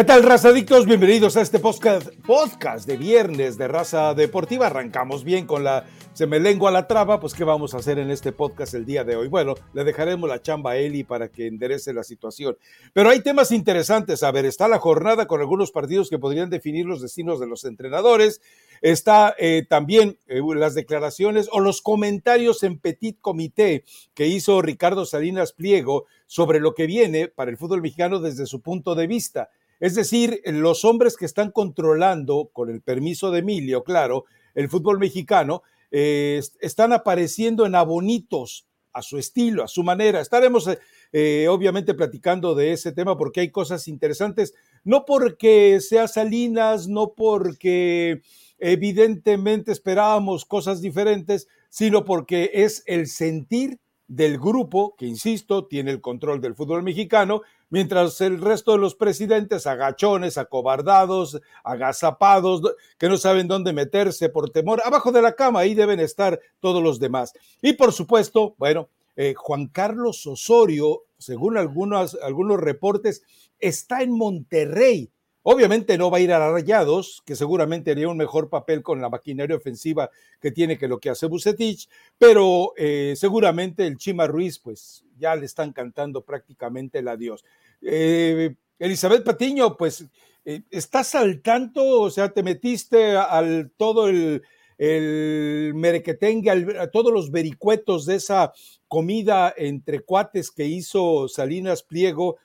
¿Qué tal, razadictos? Bienvenidos a este podcast, de viernes de Raza Deportiva. Arrancamos bien con la se me lengua la traba, pues ¿qué vamos a hacer en este podcast el día de hoy? Bueno, le dejaremos la chamba a Eli para que enderece la situación. Pero hay temas interesantes. A ver, está la jornada con algunos partidos que podrían definir los destinos de los entrenadores. Está eh, también eh, las declaraciones o los comentarios en Petit Comité que hizo Ricardo Salinas Pliego sobre lo que viene para el fútbol mexicano desde su punto de vista. Es decir, los hombres que están controlando, con el permiso de Emilio, claro, el fútbol mexicano, eh, están apareciendo en abonitos a su estilo, a su manera. Estaremos eh, eh, obviamente platicando de ese tema porque hay cosas interesantes, no porque sea Salinas, no porque evidentemente esperábamos cosas diferentes, sino porque es el sentir del grupo que, insisto, tiene el control del fútbol mexicano, mientras el resto de los presidentes, agachones, acobardados, agazapados, que no saben dónde meterse por temor, abajo de la cama, ahí deben estar todos los demás. Y por supuesto, bueno, eh, Juan Carlos Osorio, según algunos, algunos reportes, está en Monterrey Obviamente no va a ir a Rayados, que seguramente haría un mejor papel con la maquinaria ofensiva que tiene que lo que hace Bucetich, pero eh, seguramente el Chima Ruiz, pues ya le están cantando prácticamente el adiós. Eh, Elizabeth Patiño, pues eh, estás al tanto, o sea, te metiste al todo el, el merequetengue, a todos los vericuetos de esa comida entre cuates que hizo Salinas Pliego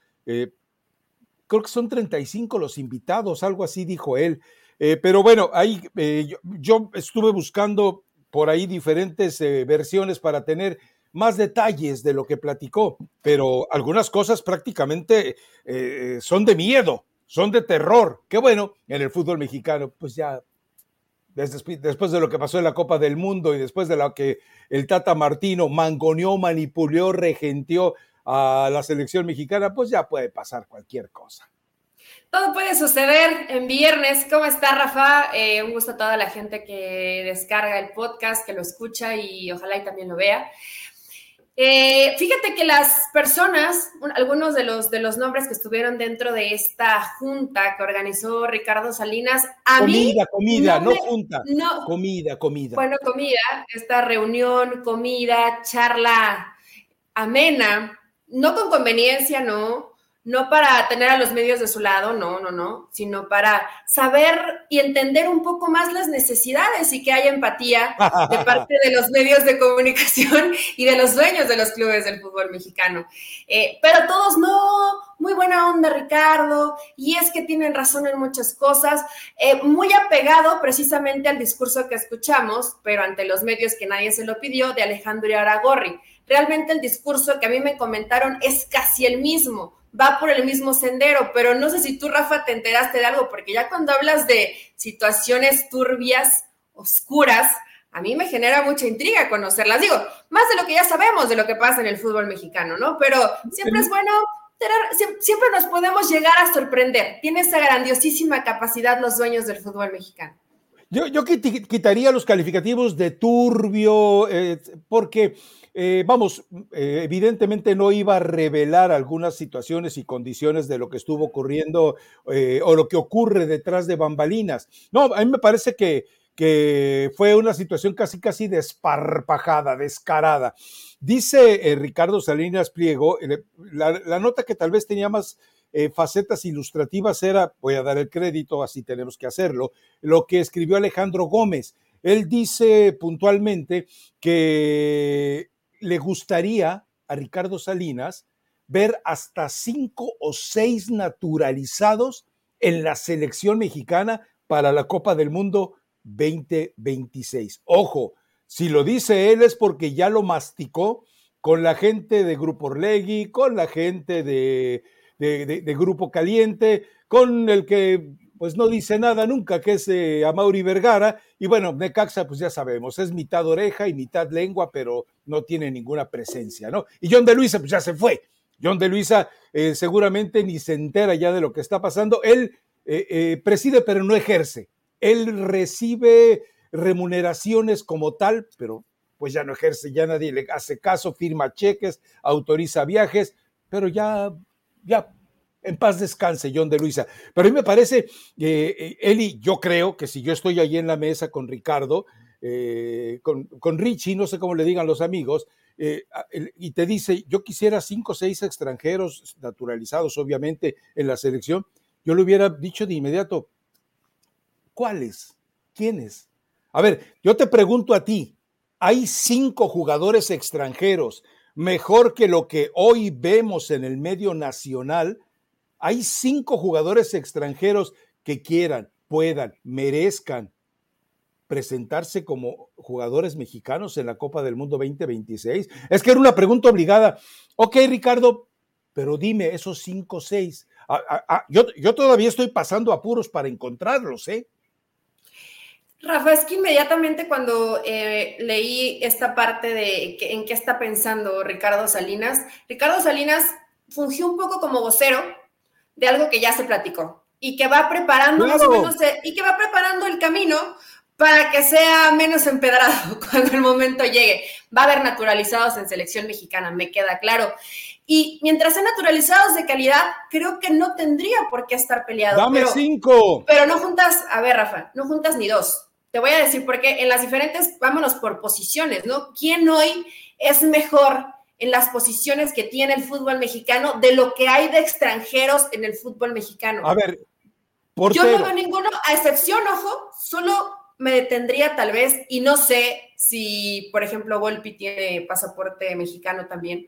que son 35 los invitados, algo así dijo él. Eh, pero bueno, ahí eh, yo, estuve buscando por ahí diferentes eh, versiones para tener más detalles de lo que platicó, pero algunas cosas prácticamente son de miedo, son de terror. Qué bueno, en el fútbol mexicano, pues ya después de lo que pasó en la Copa del Mundo y después de lo que el Tata Martino mangoneó, manipuló, regenteó a la selección mexicana, pues ya puede pasar cualquier cosa. Todo puede suceder en viernes. ¿Cómo está, Rafa? Eh, un gusto a toda la gente que descarga el podcast, que lo escucha y ojalá y también lo vea. Eh, fíjate que las personas, algunos de los, de los nombres que estuvieron dentro de esta junta que organizó Ricardo Salinas, a comida, mí... Comida, no, junta. No, comida, comida. Bueno, comida, esta reunión, comida, charla amena, no con conveniencia, no, no para tener a los medios de su lado, no, no, no, sino para saber y entender un poco más las necesidades y que haya empatía de parte de los medios de comunicación y de los dueños de los clubes del fútbol mexicano. Eh, pero todos no, muy buena onda Ricardo, y es que tienen razón en muchas cosas, eh, muy apegado precisamente al discurso que escuchamos, pero ante los medios que nadie se lo pidió, de Alejandro Aragorri realmente el discurso que a mí me comentaron es casi el mismo, va por el mismo sendero, pero no sé si tú, Rafa, te enteraste de algo, porque ya cuando hablas de situaciones turbias, oscuras, a mí me genera mucha intriga conocerlas. Digo, más de lo que ya sabemos de lo que pasa en el fútbol mexicano, ¿no? Pero siempre es bueno siempre nos podemos llegar a sorprender. Tiene esa grandiosísima capacidad los dueños del fútbol mexicano. Yo, quitaría los calificativos de turbio, eh, porque eh, vamos, eh, evidentemente no iba a revelar algunas situaciones y condiciones de lo que estuvo ocurriendo o lo que ocurre detrás de bambalinas. No, a mí me parece que, que fue una situación casi, casi desparpajada, descarada. Dice Ricardo Salinas Pliego, la, nota que tal vez tenía más facetas ilustrativas era, voy a dar el crédito, así tenemos que hacerlo, lo que escribió Alejandro Gómez. Él dice puntualmente que le gustaría a Ricardo Salinas ver hasta cinco o seis naturalizados en la selección mexicana para la Copa del Mundo 2026. Ojo, si lo dice él es porque ya lo masticó con la gente de Grupo Orlegui, con la gente de, de Grupo Caliente, con el que pues no dice nada nunca, que es eh, Amaury Vergara. Y bueno, Necaxa, pues ya sabemos, es mitad oreja y mitad lengua, pero no tiene ninguna presencia, ¿no? Y John de Luisa, pues ya se fue. John de Luisa eh, seguramente ni se entera ya de lo que está pasando. Él eh, preside, pero no ejerce. Él recibe remuneraciones como tal, pero pues ya no ejerce, ya nadie le hace caso, firma cheques, autoriza viajes, pero ya, ya en paz descanse John de Luisa. Pero a mí me parece, eh, Eli, yo creo que si yo estoy allí en la mesa con Ricardo, eh, con, Richie, no sé cómo le digan los amigos, eh, y te dice, yo quisiera cinco o seis extranjeros naturalizados, obviamente, en la selección, yo le hubiera dicho de inmediato, ¿cuáles? ¿Quiénes? A ver, yo te pregunto a ti, hay cinco jugadores extranjeros mejor que lo que hoy vemos en el medio nacional. Hay cinco jugadores extranjeros que quieran, puedan, merezcan presentarse como jugadores mexicanos en la Copa del Mundo 2026? Es que era una pregunta obligada. Ok, Ricardo, pero dime, esos cinco o seis. Yo, yo todavía estoy pasando apuros para encontrarlos, ¿eh? Rafa, es que inmediatamente cuando eh, leí esta parte de en qué está pensando Ricardo Salinas, Ricardo Salinas fungió un poco como vocero de algo que ya se platicó y que va preparando más o menos, y que va preparando el camino para que sea menos empedrado cuando el momento llegue. Va a haber naturalizados en selección mexicana, me queda claro. Y mientras sean naturalizados de calidad, creo que no tendría por qué estar peleado. Dame cinco. Pero no juntas, a ver, Rafa, no juntas ni dos. Te voy a decir por qué. En las diferentes, vámonos por posiciones, ¿no? ¿Quién hoy es mejor en las posiciones que tiene el fútbol mexicano de lo que hay de extranjeros en el fútbol mexicano? A ver, Yo no veo ninguno, a excepción, ojo, solo me detendría tal vez, y no sé si, por ejemplo, Volpi tiene pasaporte mexicano también,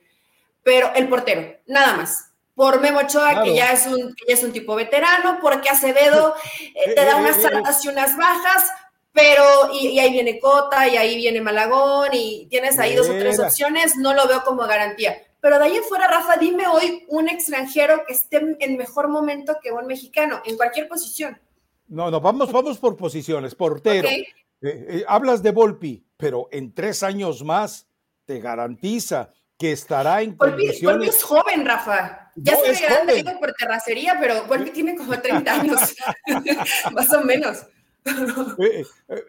pero el portero, nada más. Por Memo Ochoa, que, ya es un, ya es un tipo veterano, porque Acevedo eh, te da eh, unas eh, altas y unas bajas, pero, y, ahí viene Cota, y ahí viene Malagón, y tienes ahí dos o tres opciones, no lo veo como garantía. Pero de ahí en fuera, Rafa, dime hoy un extranjero que esté en mejor momento que un mexicano, en cualquier posición. No, no, vamos, vamos por posiciones. Portero. Eh, eh, hablas de Volpi, pero en tres años más te garantiza que estará en Volpi, condiciones... Volpi es joven, Rafa. Ya se ve grande, digo por terracería, pero Volpi tiene como 30 años, más o menos. Eh,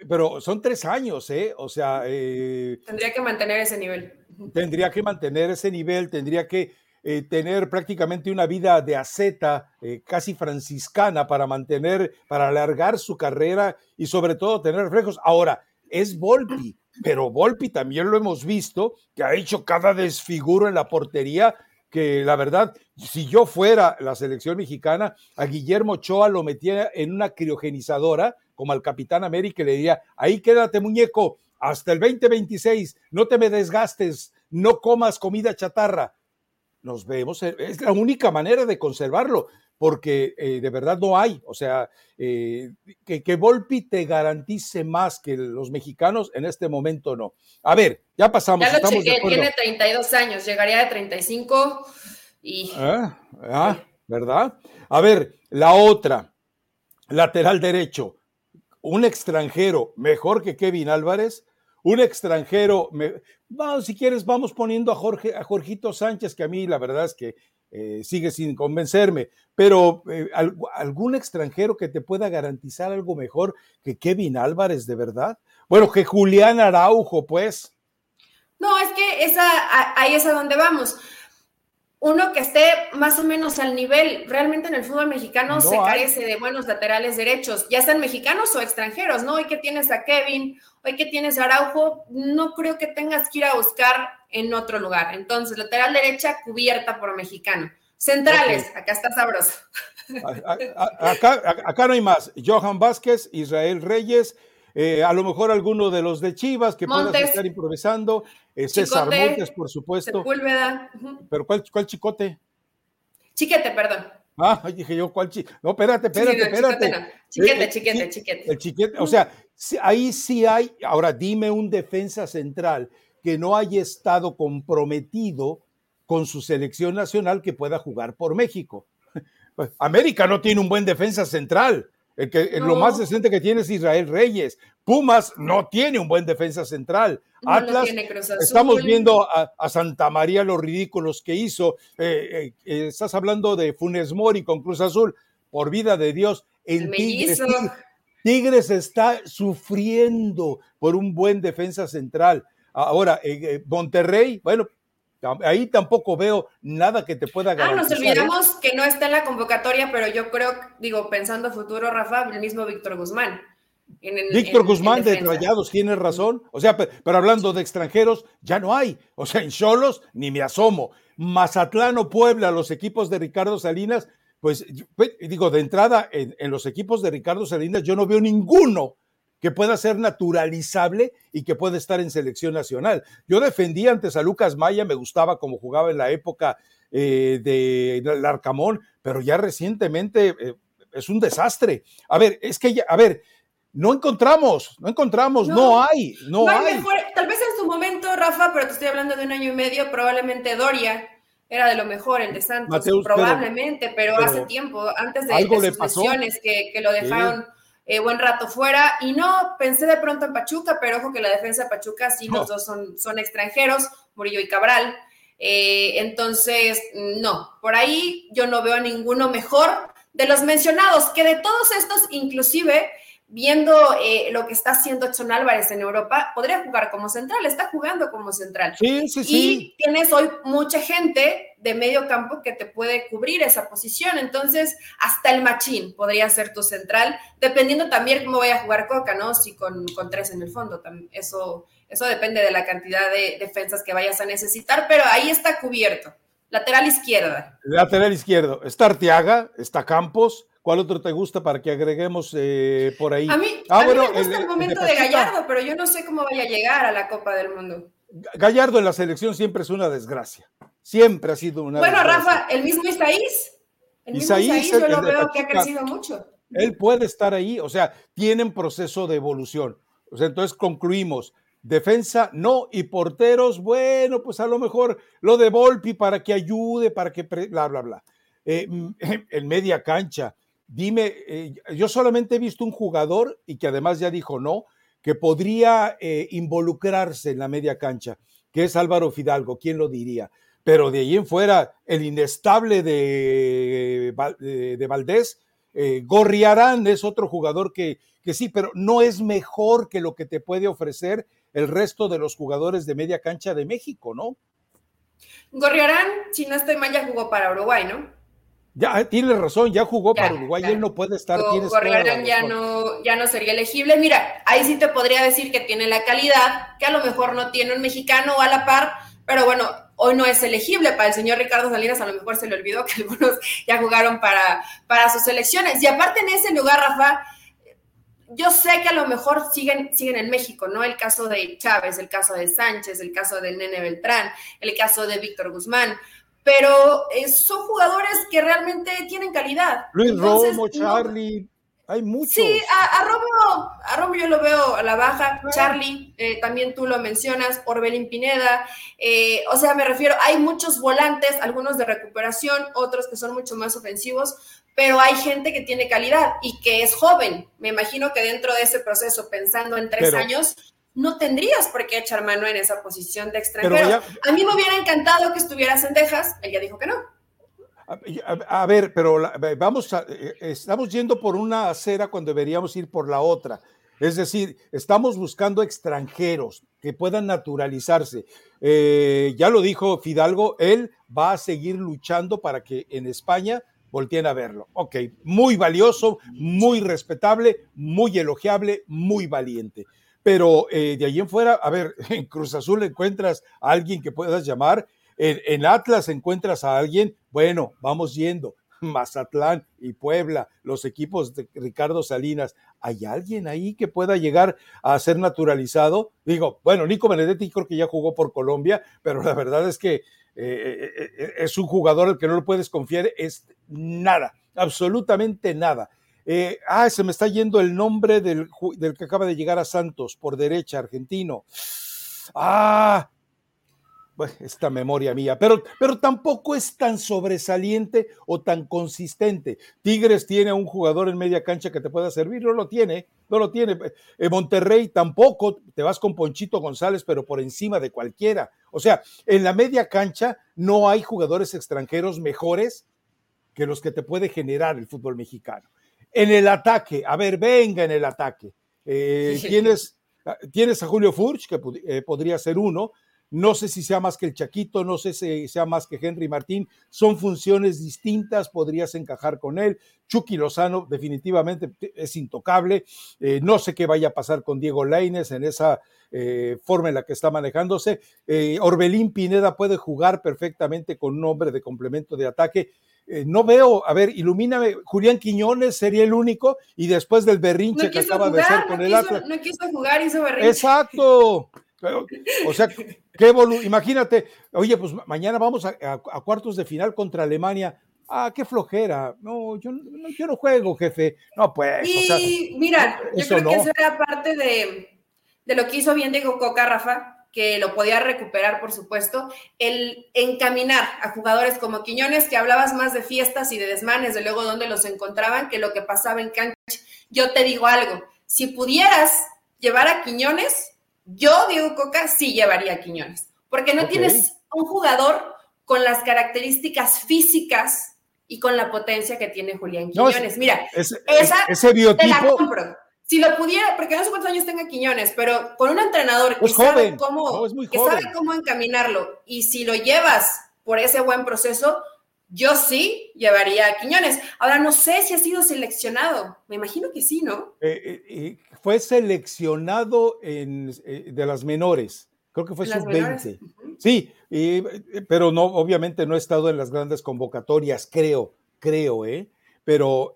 pero son tres años, ¿eh? O sea... tendría que mantener ese nivel. Tendría que mantener ese nivel, tendría que eh, tener prácticamente una vida de aceta eh, casi franciscana para mantener, para alargar su carrera y sobre todo tener reflejos. Ahora, es Volpi, pero Volpi también lo hemos visto, que ha hecho cada desfiguro en la portería, que la verdad, si yo fuera la selección mexicana, a Guillermo Ochoa lo metía en una criogenizadora, como al Capitán América, y le diría, ahí quédate muñeco, hasta el 2026, no te me desgastes, no comas comida chatarra, nos vemos. Eh, es la única manera de conservarlo, porque eh, de verdad no hay. O sea, eh, que, que, Volpi te garantice más que los mexicanos, en este momento no. A ver, ya pasamos. Ya lo chequé, tiene 32 años, llegaría de 35 y... Ah, ah, ¿verdad? A ver, la otra, lateral derecho, un extranjero mejor que Kevin Álvarez, un extranjero, vamos, si quieres, vamos poniendo a Jorge, a Jorgito Sánchez, que a mí la verdad es que eh, sigue sin convencerme, pero eh, algún extranjero que te pueda garantizar algo mejor que Kevin Álvarez, de verdad. Bueno, que Julián Araujo, pues. No, es que esa, ahí es a donde vamos uno que esté más o menos al nivel. Realmente en el fútbol mexicano se carece de buenos laterales derechos, ya sean mexicanos o extranjeros, ¿no? Hoy que tienes a Kevin, hoy que tienes a Araujo, no creo que tengas que ir a buscar en otro lugar. Entonces, lateral derecha cubierta por mexicano. Centrales, acá está sabroso. Acá, acá no hay más. Johan Vázquez, Israel Reyes, eh, a lo mejor alguno de los de Chivas que puedan estar improvisando, eh, César Montes, por supuesto. Sepúlveda. Pero ¿cuál, ¿cuál, chicote? Chiquete, perdón. Ah, dije yo, ¿cuál chiquete? No, espérate, espérate, espérate. Chiquete, eh, chiquete, chiquete. El chiquete, o sea, ahí sí hay, ahora dime un defensa central que no haya estado comprometido con su selección nacional que pueda jugar por México. América no tiene un buen defensa central. El que, Lo más decente que tiene es Israel Reyes. Pumas no tiene un buen defensa central. Atlas, estamos viendo a, Santa María los ridículos que hizo. Eh, eh, estás hablando de Funes Mori con Cruz Azul. Por vida de Dios, en Tigres, Tigres, está sufriendo por un buen defensa central. Ahora, eh, Monterrey, bueno, Ahí tampoco veo nada que te pueda garantizar. Ah, nos ¿eh? olvidamos que no está en la convocatoria, pero yo creo, digo, pensando futuro, Rafa, el mismo Víctor Guzmán. Víctor Guzmán de Rayados tiene razón. O sea, pero, hablando de extranjeros, ya no hay. O sea, en Cholos ni me asomo. Mazatlán o Puebla, los equipos de Ricardo Salinas, pues, digo, de entrada, en, en los equipos de Ricardo Salinas, yo no veo ninguno que pueda ser naturalizable y que pueda estar en selección nacional. Yo defendí antes a Lucas Maya, me gustaba como jugaba en la época eh, de Larcamón, pero ya recientemente eh, es un desastre. A ver, es que ya, a ver, no encontramos, no encontramos, no, hay, no, hay. tal vez en su momento, Rafa, pero te estoy hablando de un año y medio, probablemente Doria era de lo mejor, el de Santos, probablemente, pero, hace tiempo, antes de, de sus lesiones que, que, lo dejaron eh, buen rato fuera. Y no, pensé de pronto en Pachuca, pero ojo que la defensa de Pachuca sí, los dos son, son extranjeros, Murillo y Cabral. Eh, entonces, no, por ahí yo no veo a ninguno mejor de los mencionados, que de todos estos, inclusive, viendo eh, lo que está haciendo Edson Álvarez en Europa, podría jugar como central, está jugando como central. Sí, sí, sí. Y tienes hoy mucha gente de medio campo que te puede cubrir esa posición, entonces hasta el machín podría ser tu central, dependiendo también cómo vaya a jugar Coca, ¿no? Si con, con tres en el fondo, eso, eso depende de la cantidad de defensas que vayas a necesitar, pero ahí está cubierto. Lateral izquierda. Lateral izquierdo. Está Arteaga, está Campos, ¿Cuál otro te gusta para que agreguemos eh, por ahí? A mí, ah, me gusta el, momento de, Gallardo, pero yo no sé cómo vaya a llegar a la Copa del Mundo. Gallardo en la selección siempre es una desgracia. Siempre ha sido una Bueno, Rafa, el mismo Isaís. El mismo Isaís, yo lo veo que ha crecido mucho. Él puede estar ahí, o sea, tienen proceso de evolución. O sea, entonces concluimos. Defensa no y porteros, bueno, pues a lo mejor lo de Volpi para que ayude, para que bla, bla, bla. Eh, en media cancha, dime, eh, yo solamente he visto un jugador y que además ya dijo no, que podría eh, involucrarse en la media cancha, que es Álvaro Fidalgo, ¿quién lo diría? Pero de ahí en fuera, el inestable de, de, Valdés, eh, Gorriarán es otro jugador que, que sí, pero no es mejor que lo que te puede ofrecer el resto de los jugadores de media cancha de México, ¿no? Gorriarán, si no estoy mal, ya jugó para Uruguay, ¿no? Ya, tiene razón, ya jugó para Uruguay, él no puede estar. Correarán ya no, ya no sería elegible. Mira, ahí sí te podría decir que tiene la calidad, que a lo mejor no tiene un mexicano a la par, pero bueno, hoy no es elegible para el señor Ricardo Salinas, a lo mejor se le olvidó que algunos ya jugaron para, para sus elecciones. Y aparte en ese lugar, Rafa, yo sé que a lo mejor siguen, siguen en México, ¿no? El caso de Chávez, el caso de Sánchez, el caso del Nene Beltrán, el caso de Víctor Guzmán pero eh, son jugadores que realmente tienen calidad. Luis Romo, Charlie, hay muchos. Sí, a, Romo, a Romo yo lo veo a la baja, Charlie, eh, también tú lo mencionas, Orbelín Pineda, eh, o sea, me refiero, hay muchos volantes, algunos de recuperación, otros que son mucho más ofensivos, pero hay gente que tiene calidad y que es joven. Me imagino que dentro de ese proceso, pensando en tres años, no tendrías por qué echar mano en esa posición de extranjero. a mí me hubiera encantado que estuvieras en Texas, él ya dijo que no. A, ver, pero vamos eh, estamos yendo por una acera cuando deberíamos ir por la otra. Es decir, estamos buscando extranjeros que puedan naturalizarse. Eh, ya lo dijo Fidalgo, él va a seguir luchando para que en España volteen a verlo. Ok, muy valioso, muy respetable, muy elogiable, muy valiente pero eh, de allí en fuera, a ver, en Cruz Azul encuentras a alguien que puedas llamar, en, Atlas encuentras a alguien, bueno, vamos yendo, Mazatlán y Puebla, los equipos de Ricardo Salinas, ¿hay alguien ahí que pueda llegar a ser naturalizado? Digo, bueno, Nico Benedetti creo que ya jugó por Colombia, pero la verdad es que eh, eh, es un jugador al que no lo puedes confiar, es nada, absolutamente nada. Eh, ah, se me está yendo el nombre del, que acaba de llegar a Santos por derecha, argentino. Ah, esta memoria mía, pero, pero tampoco es tan sobresaliente o tan consistente. Tigres tiene un jugador en media cancha que te pueda servir, no lo tiene, no lo tiene. Eh, Monterrey tampoco, te vas con Ponchito González, pero por encima de cualquiera. O sea, en la media cancha no hay jugadores extranjeros mejores que los que te puede generar el fútbol mexicano. En el ataque, a ver, venga en el ataque. Eh, tienes, tienes, a Julio Furch, que eh, podría ser uno, no sé si sea más que el Chaquito, no sé si sea más que Henry Martín, son funciones distintas, podrías encajar con él. Chucky Lozano definitivamente es intocable, eh, no sé qué vaya a pasar con Diego Laines en esa forma en la que está manejándose. Orbelín Pineda puede jugar perfectamente con un hombre de complemento de ataque. No veo, a ver, ilumíname, Julián Quiñones sería el único y después del berrinche que acaba de hacer con el Atlas. No quiso jugar, hizo berrinche. Exacto. O sea, qué imagínate, oye, pues mañana vamos a, cuartos de final contra Alemania. Ah, qué flojera. No, yo no, yo no juego, jefe. No, pues. Y mira, yo creo que eso era parte de, de, lo que hizo bien Diego Coca, Rafa, que lo podía recuperar, por supuesto, el encaminar a jugadores como Quiñones, que hablabas más de fiestas y de desmanes, de luego dónde los encontraban, que lo que pasaba en cancha. Yo te digo algo, si pudieras llevar a Quiñones, yo, Diego Coca, sí llevaría a Quiñones, porque no tienes un jugador con las características físicas y con la potencia que tiene Julián Quiñones. Mira, esa ese biotipo, la compro. Si lo pudiera, porque no sé cuántos años tenga Quiñones, pero con un entrenador que, sabe cómo, que sabe cómo encaminarlo y si lo llevas por ese buen proceso, yo sí llevaría a Quiñones. Ahora no sé si ha sido seleccionado. Me imagino que sí, ¿no? Eh, eh, fue seleccionado en, eh, de las menores. Creo que fue sub-20. Sí, pero no, obviamente no ha estado en las grandes convocatorias, creo, creo, ¿eh? Pero,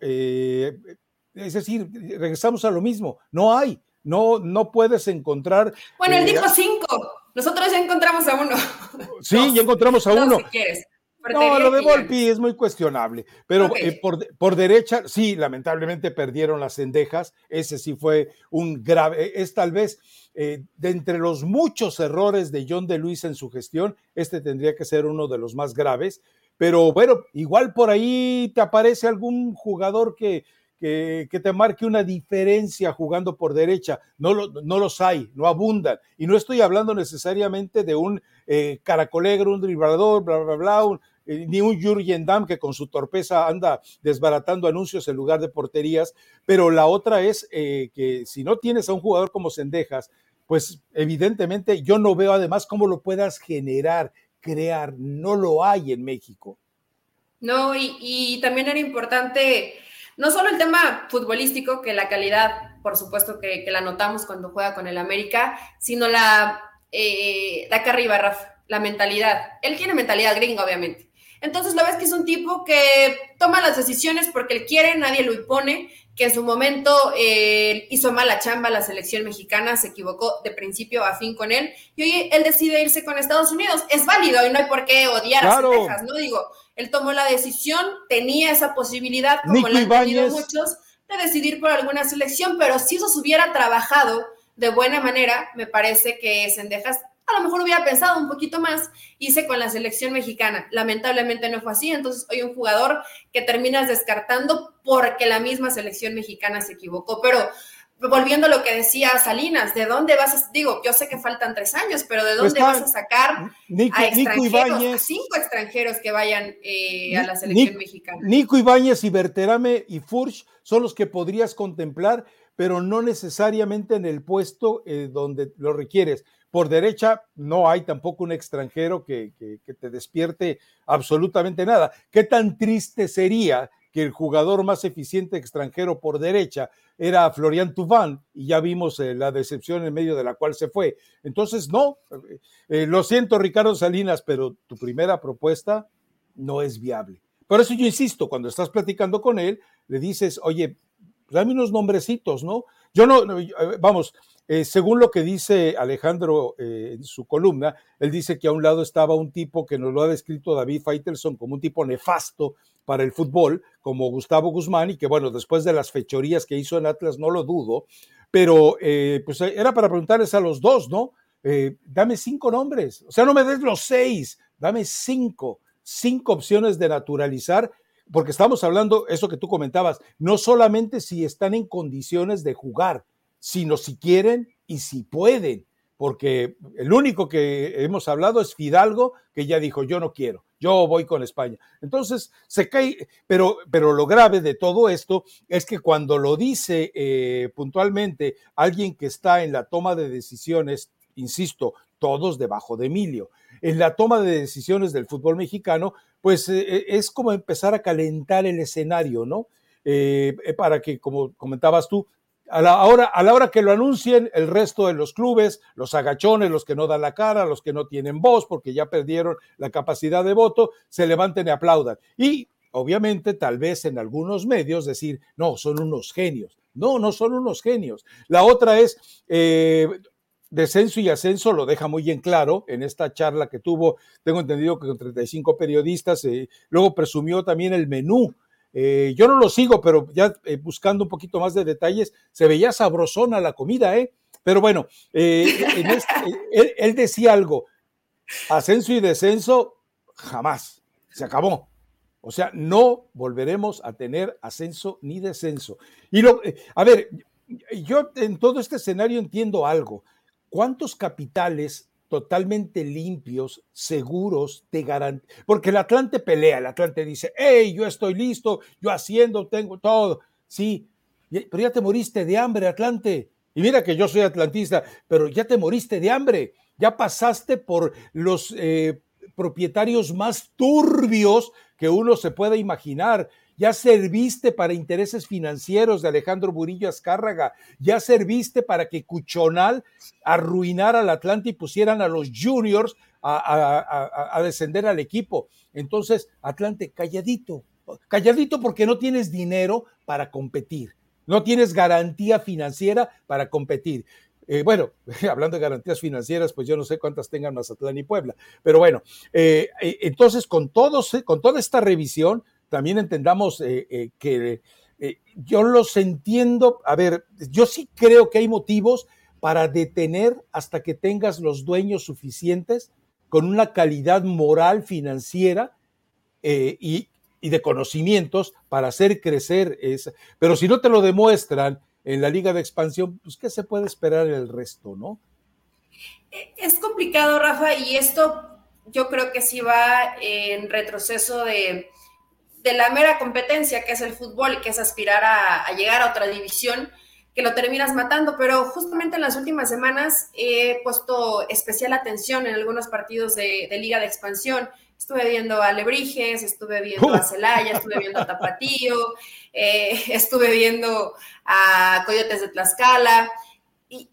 es decir, regresamos a lo mismo. No hay, no, no puedes encontrar. Bueno, él dijo cinco. Nosotros ya encontramos a uno. Sí, ya encontramos a uno. Si quieres. No, lo de Volpi es muy cuestionable, pero eh, por, derecha, sí, lamentablemente perdieron las cendejas, ese sí fue un grave, e, es tal vez eh, de entre los muchos errores de John de Luis en su gestión, este tendría que ser uno de los más graves, pero bueno, igual por ahí te aparece algún jugador que, que, te marque una diferencia jugando por derecha. No, no, los hay, no abundan. Y no estoy hablando necesariamente de un eh, caracolegro, un driblador, bla, bla, bla, eh, ni un Jurgen Damm que con su torpeza anda desbaratando anuncios en lugar de porterías, pero la otra es eh, que si no tienes a un jugador como Sendejas, pues evidentemente yo no veo además cómo lo puedas generar, crear, no lo hay en México. No, y, también era importante no solo el tema futbolístico, que la calidad, por supuesto que, la notamos cuando juega con el América, sino la, eh, la arriba, la mentalidad. Él tiene mentalidad gringa, obviamente. Entonces lo ves que es un tipo que toma las decisiones porque él quiere, nadie lo impone, que en su momento eh, hizo mala chamba la selección mexicana, se equivocó de principio a fin con él, y hoy él decide irse con Estados Unidos. Es válido y no hay por qué odiar a Texas, ¿no? Digo, él tomó la decisión, tenía esa posibilidad, como la han tenido muchos, de decidir por alguna selección, pero si eso se hubiera trabajado de buena manera, me parece que Sendejas a lo mejor hubiera pensado un poquito más, hice con la selección mexicana. Lamentablemente no fue así, entonces hoy un jugador que terminas descartando porque la misma selección mexicana se equivocó. Pero volviendo a lo que decía Salinas, ¿de dónde vas a, digo, yo sé que faltan tres años, pero ¿de dónde vas a sacar a extranjeros, cinco extranjeros que vayan eh, a la selección mexicana? Nico Ibáñez y Berterame y Furch son los que podrías contemplar, pero no necesariamente en el puesto eh, donde lo requieres. Por derecha no hay tampoco un extranjero que, te despierte absolutamente nada. ¿Qué tan triste sería que el jugador más eficiente extranjero por derecha era Florian Tuván y ya vimos eh, la decepción en medio de la cual se fue. Entonces, no, eh, eh, lo siento Ricardo Salinas, pero tu primera propuesta no es viable. Por eso yo insisto, cuando estás platicando con él, le dices, oye, dame unos nombrecitos, ¿no? Yo no, vamos, según lo que dice Alejandro en su columna, él dice que a un lado estaba un tipo que nos lo ha descrito David Faitelson como un tipo nefasto para el fútbol, como Gustavo Guzmán, y que bueno, después de las fechorías que hizo en Atlas, no lo dudo, pero eh, pues era para preguntarles a los dos, ¿no? dame cinco nombres, o sea, no me des los seis, dame cinco, cinco opciones de naturalizar porque estamos hablando, eso que tú comentabas, no solamente si están en condiciones de jugar, sino si quieren y si pueden, porque el único que hemos hablado es Fidalgo, que ya dijo, yo no quiero, yo voy con España. Entonces, se cae, pero, pero lo grave de todo esto es que cuando lo dice eh, puntualmente alguien que está en la toma de decisiones insisto, todos debajo de Emilio. En la toma de decisiones del fútbol mexicano, pues eh, eh, es como empezar a calentar el escenario, ¿no? Para que, como comentabas tú, a la, hora, a la hora que lo anuncien, el resto de los clubes, los agachones, los que no dan la cara, los que no tienen voz porque ya perdieron la capacidad de voto, se levanten y aplaudan. Y obviamente, tal vez en algunos medios decir, no, son unos genios. No, no son unos genios. La otra es, eh, descenso y ascenso lo deja muy bien claro en esta charla que tuvo, tengo entendido que con 35 periodistas, eh, luego presumió también el menú. Eh, yo no lo sigo, pero ya buscando un poquito más de detalles, se veía sabrosona la comida, ¿eh? Pero bueno, este, él decía algo, ascenso y descenso, jamás, se acabó. O sea, no volveremos a tener ascenso ni descenso. Y lo, eh, a ver, yo en todo este escenario entiendo algo. ¿Cuántos capitales totalmente limpios, seguros, te garantizan? Porque el Atlante pelea, el Atlante dice, hey, yo estoy listo, yo haciendo, tengo todo. Sí, pero ya te moriste de hambre, Atlante. Y mira que yo soy atlantista, pero ya te moriste de hambre. Ya pasaste por los eh, propietarios más turbios que uno se pueda imaginar. Ya serviste para intereses financieros de Alejandro Burillo Azcárraga, ya serviste para que Cuchonal arruinara al Atlante y pusieran a los juniors a, descender al equipo. Entonces, Atlante, calladito, calladito porque no tienes dinero para competir, no tienes garantía financiera para competir. Eh, bueno, hablando de garantías financieras, pues yo no sé cuántas tengan Mazatlán y Puebla, pero bueno, eh, eh, entonces con, todos, con toda esta revisión, también entendamos que yo los entiendo, a ver, yo sí creo que hay motivos para detener hasta que tengas los dueños suficientes con una calidad moral financiera y, y, de conocimientos para hacer crecer esa. Pero si no te lo demuestran en la liga de expansión, pues ¿qué se puede esperar el resto, no? Es complicado, Rafa, y esto yo creo que sí va en retroceso de, la mera competencia que es el fútbol y que es aspirar a, llegar a otra división que lo terminas matando, pero justamente en las últimas semanas he puesto especial atención en algunos partidos de, liga de expansión. Estuve viendo a Lebrijes, estuve viendo a Celaya, estuve viendo a Tapatío, eh, estuve viendo a Coyotes de Tlaxcala. Y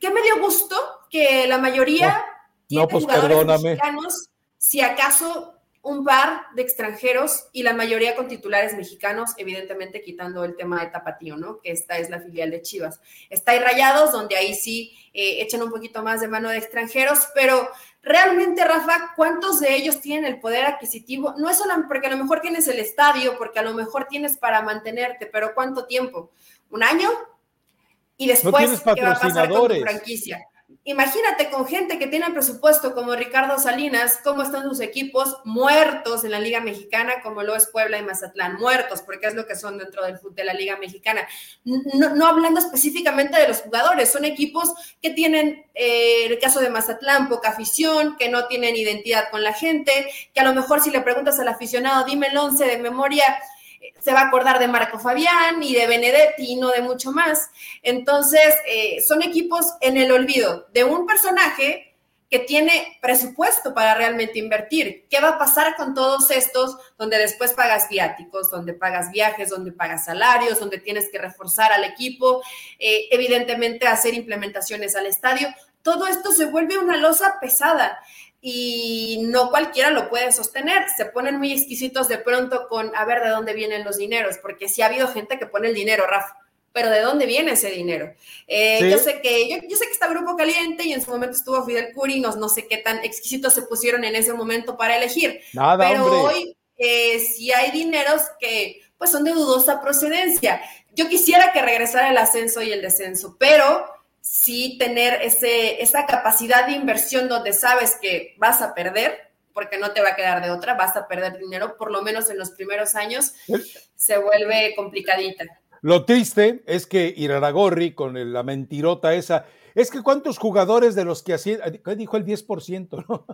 qué me dio gusto que la mayoría no, pues jugadores mexicanos, si acaso un par de extranjeros y la mayoría con titulares mexicanos, evidentemente quitando el tema de Tapatío, ¿no? Que esta es la filial de Chivas. Está ahí Rayados, donde ahí sí eh, echan un poquito más de mano de extranjeros, pero realmente, Rafa, ¿cuántos de ellos tienen el poder adquisitivo? No es solo porque a lo mejor tienes el estadio, porque a lo mejor tienes para mantenerte, pero ¿cuánto tiempo? ¿Un año? Y después, ¿qué va a pasar con tu franquicia? Imagínate con gente que tiene presupuesto como Ricardo Salinas, cómo están sus equipos muertos en la Liga Mexicana, como lo es Puebla y Mazatlán, muertos, porque es lo que son dentro del fútbol de la Liga Mexicana. No, hablando específicamente de los jugadores, son equipos que tienen, eh, en el caso de Mazatlán, poca afición, que no tienen identidad con la gente, que a lo mejor si le preguntas al aficionado, dime el 11 de memoria, se va a acordar de Marco Fabián y de Benedetti y no de mucho más. Entonces, eh, son equipos en el olvido de un personaje que tiene presupuesto para realmente invertir. ¿Qué va a pasar con todos estos donde después pagas viáticos, donde pagas viajes, donde pagas salarios, donde tienes que reforzar al equipo, eh, evidentemente hacer implementaciones al estadio? Todo esto se vuelve una losa pesada y no cualquiera lo puede sostener. Se ponen muy exquisitos de pronto con a ver de dónde vienen los dineros, porque sí ha habido gente que pone el dinero, Rafa. Pero ¿de dónde viene ese dinero? Eh, yo sé que yo, sé que está Grupo Caliente y en su momento estuvo Fidel Curi, no, no sé qué tan exquisitos se pusieron en ese momento para elegir. Nada, pero hoy eh, sí hay dineros que pues son de dudosa procedencia. Yo quisiera que regresara el ascenso y el descenso, pero sí tener ese, esa capacidad de inversión donde sabes que vas a perder, porque no te va a quedar de otra, vas a perder dinero, por lo menos en los primeros años, se vuelve complicadita. Lo triste es que Iraragorri, con la mentirota esa, es que cuántos jugadores de los que hacían, dijo el 10%, ¿no?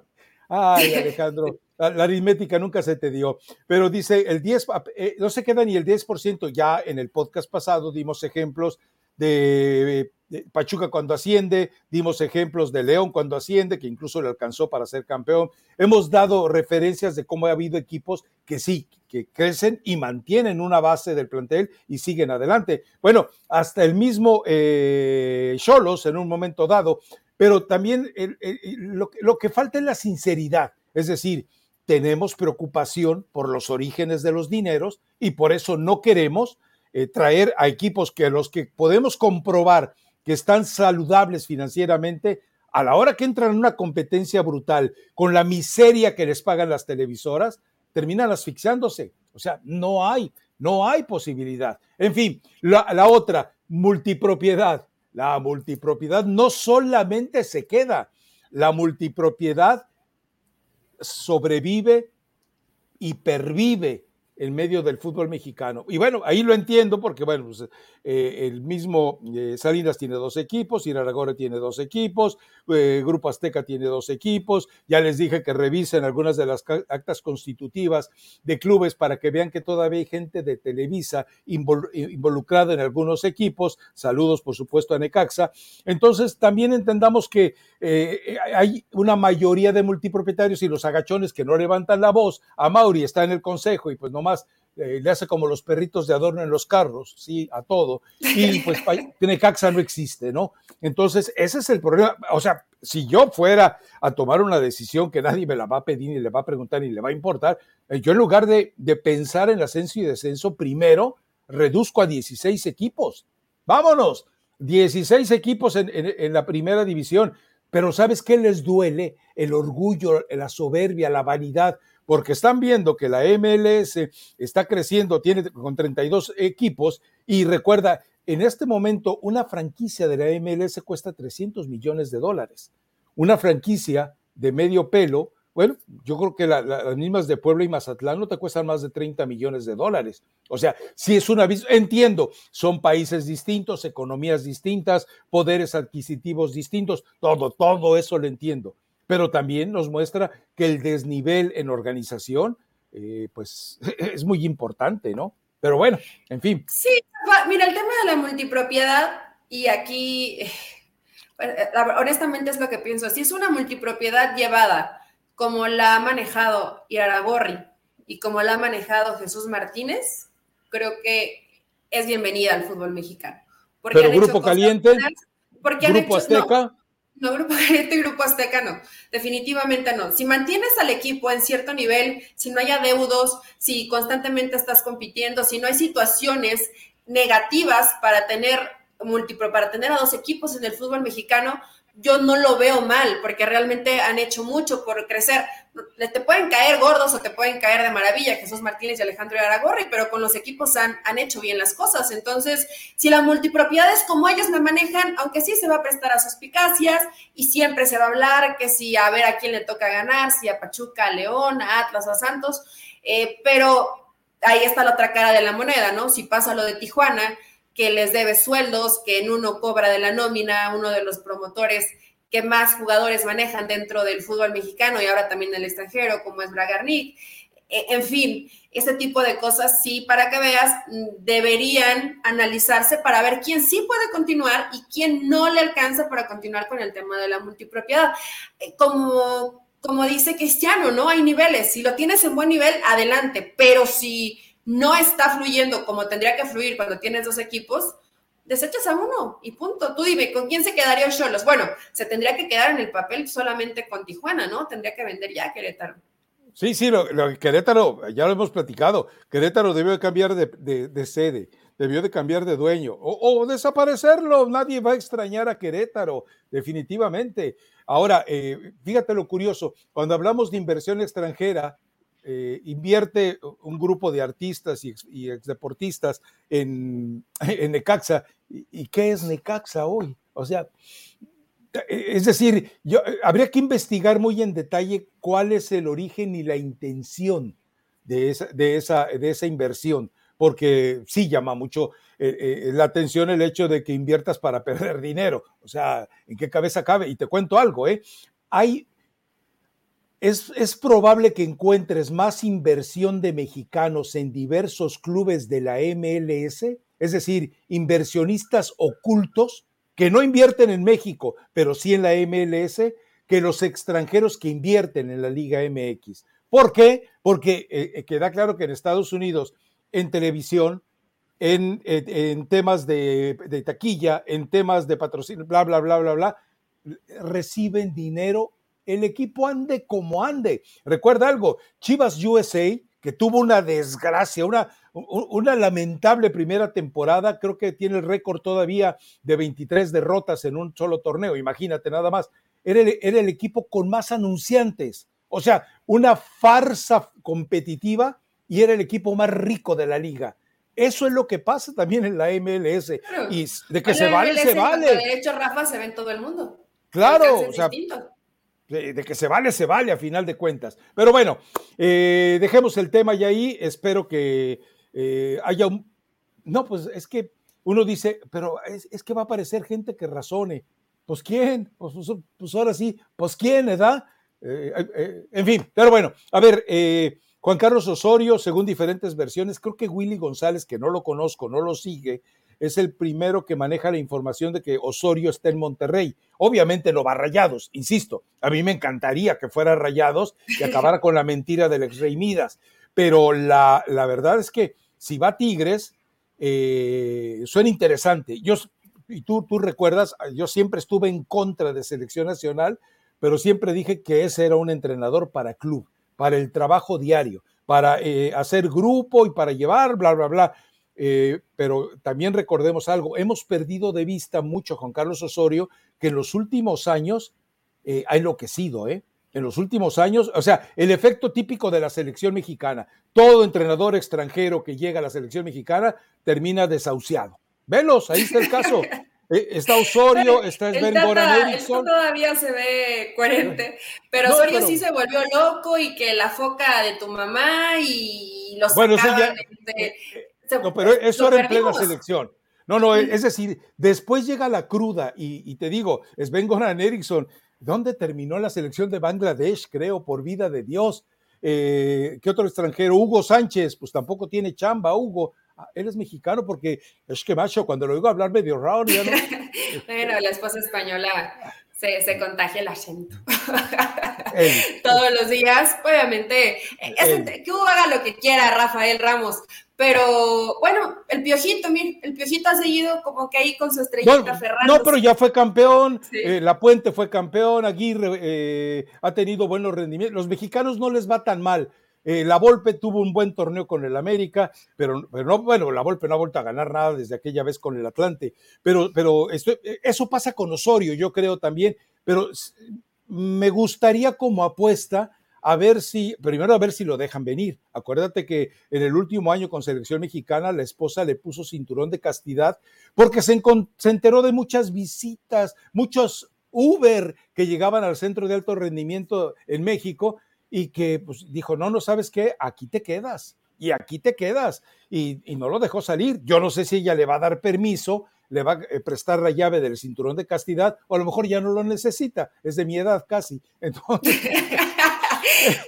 Ay, Alejandro, la, aritmética nunca se te dio, pero dice el 10, eh, no se queda ni el 10%, ya en el podcast pasado dimos ejemplos de Pachuca cuando asciende, dimos ejemplos de León cuando asciende, que incluso le alcanzó para ser campeón. Hemos dado referencias de cómo ha habido equipos que sí, que crecen y mantienen una base del plantel y siguen adelante. Bueno, hasta el mismo eh, Cholos en un momento dado, pero también lo, que falta es la sinceridad, es decir, tenemos preocupación por los orígenes de los dineros y por eso no queremos eh, traer a equipos que los que podemos comprobar que están saludables financieramente, a la hora que entran en una competencia brutal con la miseria que les pagan las televisoras, terminan asfixiándose. O sea, no hay, no hay posibilidad. En fin, la, la otra, multipropiedad. La multipropiedad no solamente se queda, la multipropiedad sobrevive y pervive en medio del fútbol mexicano. Y bueno, ahí lo entiendo porque, bueno, pues, eh, el mismo eh, Salinas tiene dos equipos, Iraragorri tiene dos equipos, eh, Grupo Azteca tiene dos equipos, ya les dije que revisen algunas de las actas constitutivas de clubes para que vean que todavía hay gente de Televisa involucrada en algunos equipos, saludos por supuesto a Necaxa, entonces también entendamos que hay una mayoría de multipropietarios y los agachones que no levantan la voz, a Mauri está en el consejo y pues no más eh, le hace como los perritos de adorno en los carros, sí, a todo. Y pues Necaxa no existe, ¿no? Entonces, ese es el problema. O sea, si yo fuera a tomar una decisión que nadie me la va a pedir, ni le va a preguntar, ni le va a importar, eh, yo en lugar de, pensar en ascenso y descenso, primero reduzco a 16 equipos. Vámonos, 16 equipos en la primera división. Pero ¿sabes qué les duele? El orgullo, la soberbia, la vanidad porque están viendo que la MLS está creciendo, tiene con 32 equipos y recuerda, en este momento una franquicia de la MLS cuesta 300 millones de dólares. Una franquicia de medio pelo, bueno, yo creo que las mismas de Puebla y Mazatlán no te cuestan más de 30 millones de dólares. O sea, si es una... Entiendo, son países distintos, economías distintas, poderes adquisitivos distintos, todo, todo eso lo entiendo pero también nos muestra que el desnivel en organización, eh, pues es muy importante, ¿no? Pero bueno, en fin. Sí, mira, el tema de la multipropiedad, y aquí, eh, honestamente es lo que pienso, si es una multipropiedad llevada como la ha manejado Iraragorri y como la ha manejado Jesús Martínez, creo que es bienvenida al fútbol mexicano. Pero Grupo Caliente, Grupo Azteca. No, Grupo Caliente y Grupo Azteca no, definitivamente no. Si mantienes al equipo en cierto nivel, si no hay adeudos, si constantemente estás compitiendo, si no hay situaciones negativas para tener para tener a dos equipos en el fútbol mexicano, yo no lo veo mal, porque realmente han hecho mucho por crecer. Te pueden caer gordos o te pueden caer de maravilla Jesús Martínez y Alejandro Aragorri, pero con los equipos han, han hecho bien las cosas. Entonces, si la multipropiedad es como ellos me manejan, aunque sí se va a prestar a suspicacias y siempre se va a hablar que si a ver a quién le toca ganar, si a Pachuca, a León, a Atlas, a Santos, eh, pero ahí está la otra cara de la moneda, ¿no? Si pasa lo de Tijuana, que les debe sueldos, que en uno cobra de la nómina, uno de los promotores que más jugadores manejan dentro del fútbol mexicano y ahora también en el extranjero, como es Bragarnik. E, en fin, este tipo de cosas sí, para que veas, deberían analizarse para ver quién sí puede continuar y quién no le alcanza para continuar con el tema de la multipropiedad. Eh, como, como dice Cristiano, ¿no? Hay niveles. Si lo tienes en buen nivel, adelante. Pero si no está fluyendo como tendría que fluir cuando tienes dos equipos, desechas a uno y punto. Tú dime, ¿con quién se quedaría Cholos? Bueno, se tendría que quedar en el papel solamente con Tijuana, ¿no? Tendría que vender ya Querétaro. Sí, sí, lo, Querétaro, ya lo hemos platicado, Querétaro debió de cambiar de, sede, debió de cambiar de dueño o, desaparecerlo, nadie va a extrañar a Querétaro, definitivamente. Ahora, eh, fíjate lo curioso, cuando hablamos de inversión extranjera, eh, invierte un grupo de artistas y, ex, exdeportistas en, Necaxa. ¿Y, qué es Necaxa hoy? O sea, e, es decir, yo, eh, habría que investigar muy en detalle cuál es el origen y la intención de esa, de esa, de esa inversión, porque sí llama mucho eh, la atención el hecho de que inviertas para perder dinero. O sea, ¿en qué cabeza cabe? Y te cuento algo, ¿eh? Hay es, probable que encuentres más inversión de mexicanos en diversos clubes de la MLS, es decir, inversionistas ocultos que no invierten en México, pero sí en la MLS, que los extranjeros que invierten en la Liga MX. ¿Por qué? Porque eh, eh, queda claro que en Estados Unidos, en televisión, en, en temas de, de, taquilla, en temas de patrocinio, bla, bla, bla, bla, bla, reciben dinero el equipo ande como ande. Recuerda algo, Chivas USA, que tuvo una desgracia, una, una lamentable primera temporada, creo que tiene el récord todavía de 23 derrotas en un solo torneo, imagínate nada más. Era el, era el equipo con más anunciantes, o sea, una farsa competitiva y era el equipo más rico de la liga. Eso es lo que pasa también en la MLS. y de que se vale, se vale. De hecho, Rafa se ve en todo el mundo. Claro, o sea, de, que se vale, se vale a final de cuentas. Pero bueno, eh, dejemos el tema ya ahí. Espero que eh, haya un... No, pues es que uno dice, pero es, que va a aparecer gente que razone. Pues quién, pues, pues, pues ahora sí, pues quién, ¿verdad? Eh, en fin, pero bueno, a ver, Juan Carlos Osorio, según diferentes versiones, creo que Willy González, que no lo conozco, no lo sigue, es el primero que maneja la información de que Osorio está en Monterrey. Obviamente no va Rayados, insisto, a mí me encantaría que fuera Rayados y acabara con la mentira del ex Rey Midas, pero la, la verdad es que si va Tigres, eh, suena interesante. Yo, y tú, tú recuerdas, yo siempre estuve en contra de selección nacional, pero siempre dije que ese era un entrenador para club, para el trabajo diario, para eh, hacer grupo y para llevar, bla, bla, bla. Eh, pero también recordemos algo, hemos perdido de vista mucho Juan Carlos Osorio, que en los últimos años eh, ha enloquecido, ¿eh? En los últimos años, o sea, el efecto típico de la selección mexicana, todo entrenador extranjero que llega a la selección mexicana termina desahuciado. Velos, ahí está el caso. Eh, está Osorio, está Sven Goran Eriksson. todavía se ve coherente, pero Osorio sí se volvió loco y que la foca de tu mamá y los bueno, ya, no, pero eso era en plena selección. No, no, es decir, después llega la cruda y, te digo, Sven Goran Eriksson, ¿dónde terminó la selección de Bangladesh? Creo, por vida de Dios. Eh, ¿Qué otro extranjero? Hugo Sánchez, pues tampoco tiene chamba, Hugo. Ah, él es mexicano porque es que macho, cuando lo oigo hablar medio raro, ya no. bueno, la esposa española se, se contagia el acento. Todos los días, obviamente, que Hugo haga lo que quiera, Rafael Ramos, pero bueno, el Piojito, mire, el Piojito ha seguido como que ahí con su estrellita no, No, pero ya fue campeón, eh, La Puente fue campeón, Aguirre eh, ha tenido buenos rendimientos. Los mexicanos no les va tan mal. Eh, la Volpe tuvo un buen torneo con el América, pero, pero, no, bueno, la Volpe no ha vuelto a ganar nada desde aquella vez con el Atlante. Pero, pero eso pasa con Osorio, yo creo también. Pero me gustaría como apuesta a ver si, primero a ver si lo dejan venir. Acuérdate que en el último año con selección mexicana la esposa le puso cinturón de castidad porque se, se enteró de muchas visitas, muchos Uber que llegaban al centro de alto rendimiento en México y que pues, dijo, no, no sabes qué, aquí te quedas y aquí te quedas. Y, y, no lo dejó salir. Yo no sé si ella le va a dar permiso, le va a eh, prestar la llave del cinturón de castidad, o a lo mejor ya no lo necesita, es de mi edad casi. Entonces,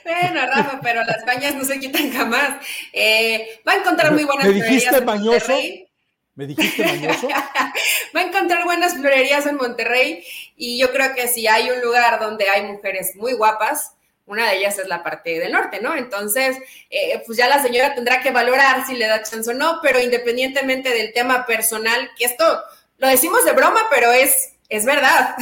bueno, Rafa, pero las bañas no se quitan jamás. Eh, va a encontrar muy buenas ¿Me dijiste mañoso? ¿Me dijiste mañoso? va a encontrar buenas florerías en Monterrey y yo creo que si hay un lugar donde hay mujeres muy guapas, una de ellas es la parte del norte, ¿no? Entonces, eh, pues ya la señora tendrá que valorar si le da chance o no, pero independientemente del tema personal, que esto lo decimos de broma, pero es es verdad,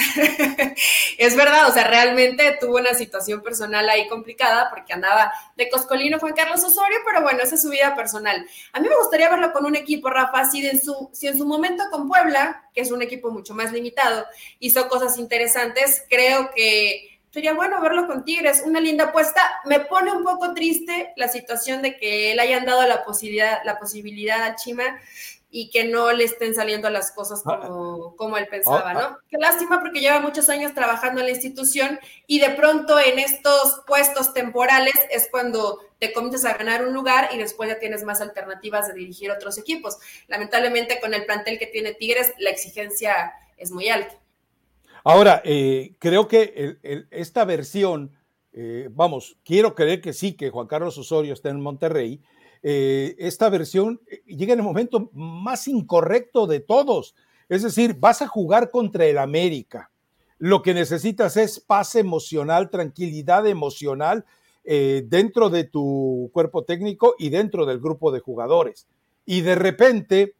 es verdad, o sea, realmente tuvo una situación personal ahí complicada porque andaba de coscolino Juan Carlos Osorio, pero bueno, esa es su vida personal. A mí me gustaría verlo con un equipo, Rafa, si en su, si en su momento con Puebla, que es un equipo mucho más limitado, hizo cosas interesantes, creo que sería bueno verlo con Tigres, una linda apuesta. Me pone un poco triste la situación de que él hayan dado la posibilidad, la posibilidad a Chima y que no le estén saliendo las cosas ah, como, como él pensaba, ah, ¿no? Ah. Qué lástima porque lleva muchos años trabajando en la institución y de pronto en estos puestos temporales es cuando te comienzas a ganar un lugar y después ya tienes más alternativas de dirigir otros equipos. Lamentablemente con el plantel que tiene Tigres la exigencia es muy alta. Ahora, eh, creo que esta versión, eh, vamos, quiero creer que sí, que Juan Carlos Osorio está en Monterrey, eh, esta versión eh, llega en el momento más incorrecto de todos. Es decir, vas a jugar contra el América. Lo que necesitas es paz emocional, tranquilidad emocional eh, dentro de tu cuerpo técnico y dentro del grupo de jugadores. Y de repente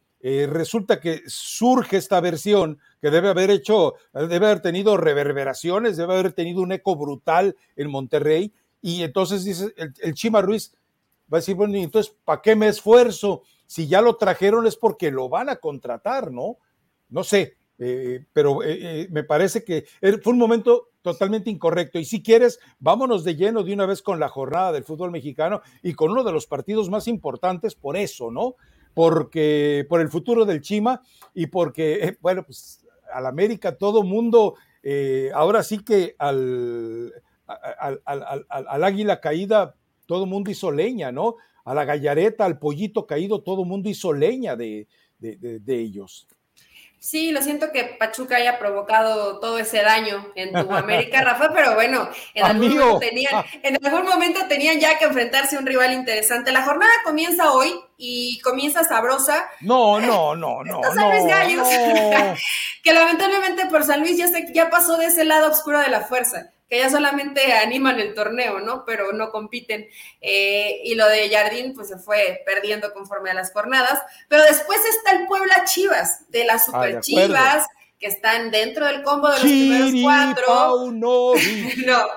resulta que surge esta versión que debe haber hecho, debe haber tenido reverberaciones, debe haber tenido un eco brutal en Monterrey. Y entonces dice el Chima Ruiz, va a decir, bueno, entonces, ¿para qué me esfuerzo? Si ya lo trajeron es porque lo van a contratar, ¿no? No sé, eh, pero eh, eh, me parece que fue un momento totalmente incorrecto. Y si quieres, vámonos de lleno de una vez con la jornada del fútbol mexicano y con uno de los partidos más importantes por eso, ¿no? Porque por el futuro del Chima y porque, bueno, pues al América todo mundo, ahora sí que al, al, al, al águila caída todo mundo hizo leña, ¿no? A la gallareta, al pollito caído, todo mundo hizo leña de, de, ellos. Sí, lo siento que Pachuca haya provocado todo ese daño en tu América, Rafa, pero bueno, en algún, momento tenían, en algún momento tenían ya que enfrentarse a un rival interesante. La jornada comienza hoy y comienza sabrosa. No, no, no, no. Estos San Luis Gallos, que lamentablemente por San Luis ya, ya pasó de ese lado oscuro de la fuerza que ya solamente animan el torneo, ¿no? Pero no compiten. Eh, y lo de Jardín, pues se fue perdiendo conforme a las jornadas. Pero después está el Puebla Chivas, de las ah, Super Chivas, que están dentro del combo de los primeros cuatro. no,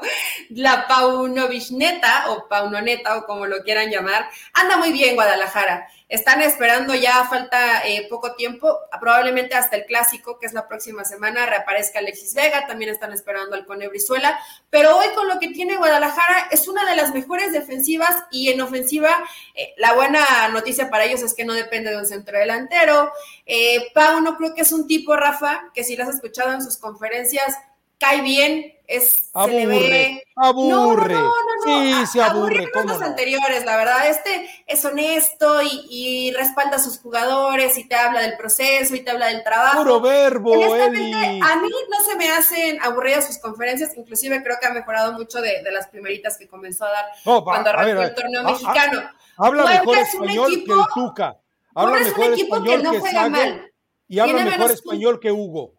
la Paunovishneta o Paunoneta o como lo quieran llamar, anda muy bien Guadalajara. Están esperando ya, falta eh, poco tiempo, probablemente hasta el clásico, que es la próxima semana, reaparezca Alexis Vega, también están esperando al Cone Brizuela, pero hoy con lo que tiene Guadalajara es una de las mejores defensivas y en ofensiva eh, la buena noticia para ellos es que no depende de un centro delantero. Eh, Pau no creo que es un tipo, Rafa, que si lo has escuchado en sus conferencias, cae bien, es aburre, aburre. No, no, no, sí, se aburre. Como los anteriores, la verdad. Este es honesto y, respalda a sus jugadores y te habla del proceso y te habla del trabajo. Puro verbo, A mí no se me hacen aburridas sus conferencias, inclusive creo que ha mejorado mucho de, las primeritas que comenzó a dar cuando arrancó el torneo mexicano. habla mejor español que el Tuca. Habla mejor español que, que Y habla mejor español que Hugo.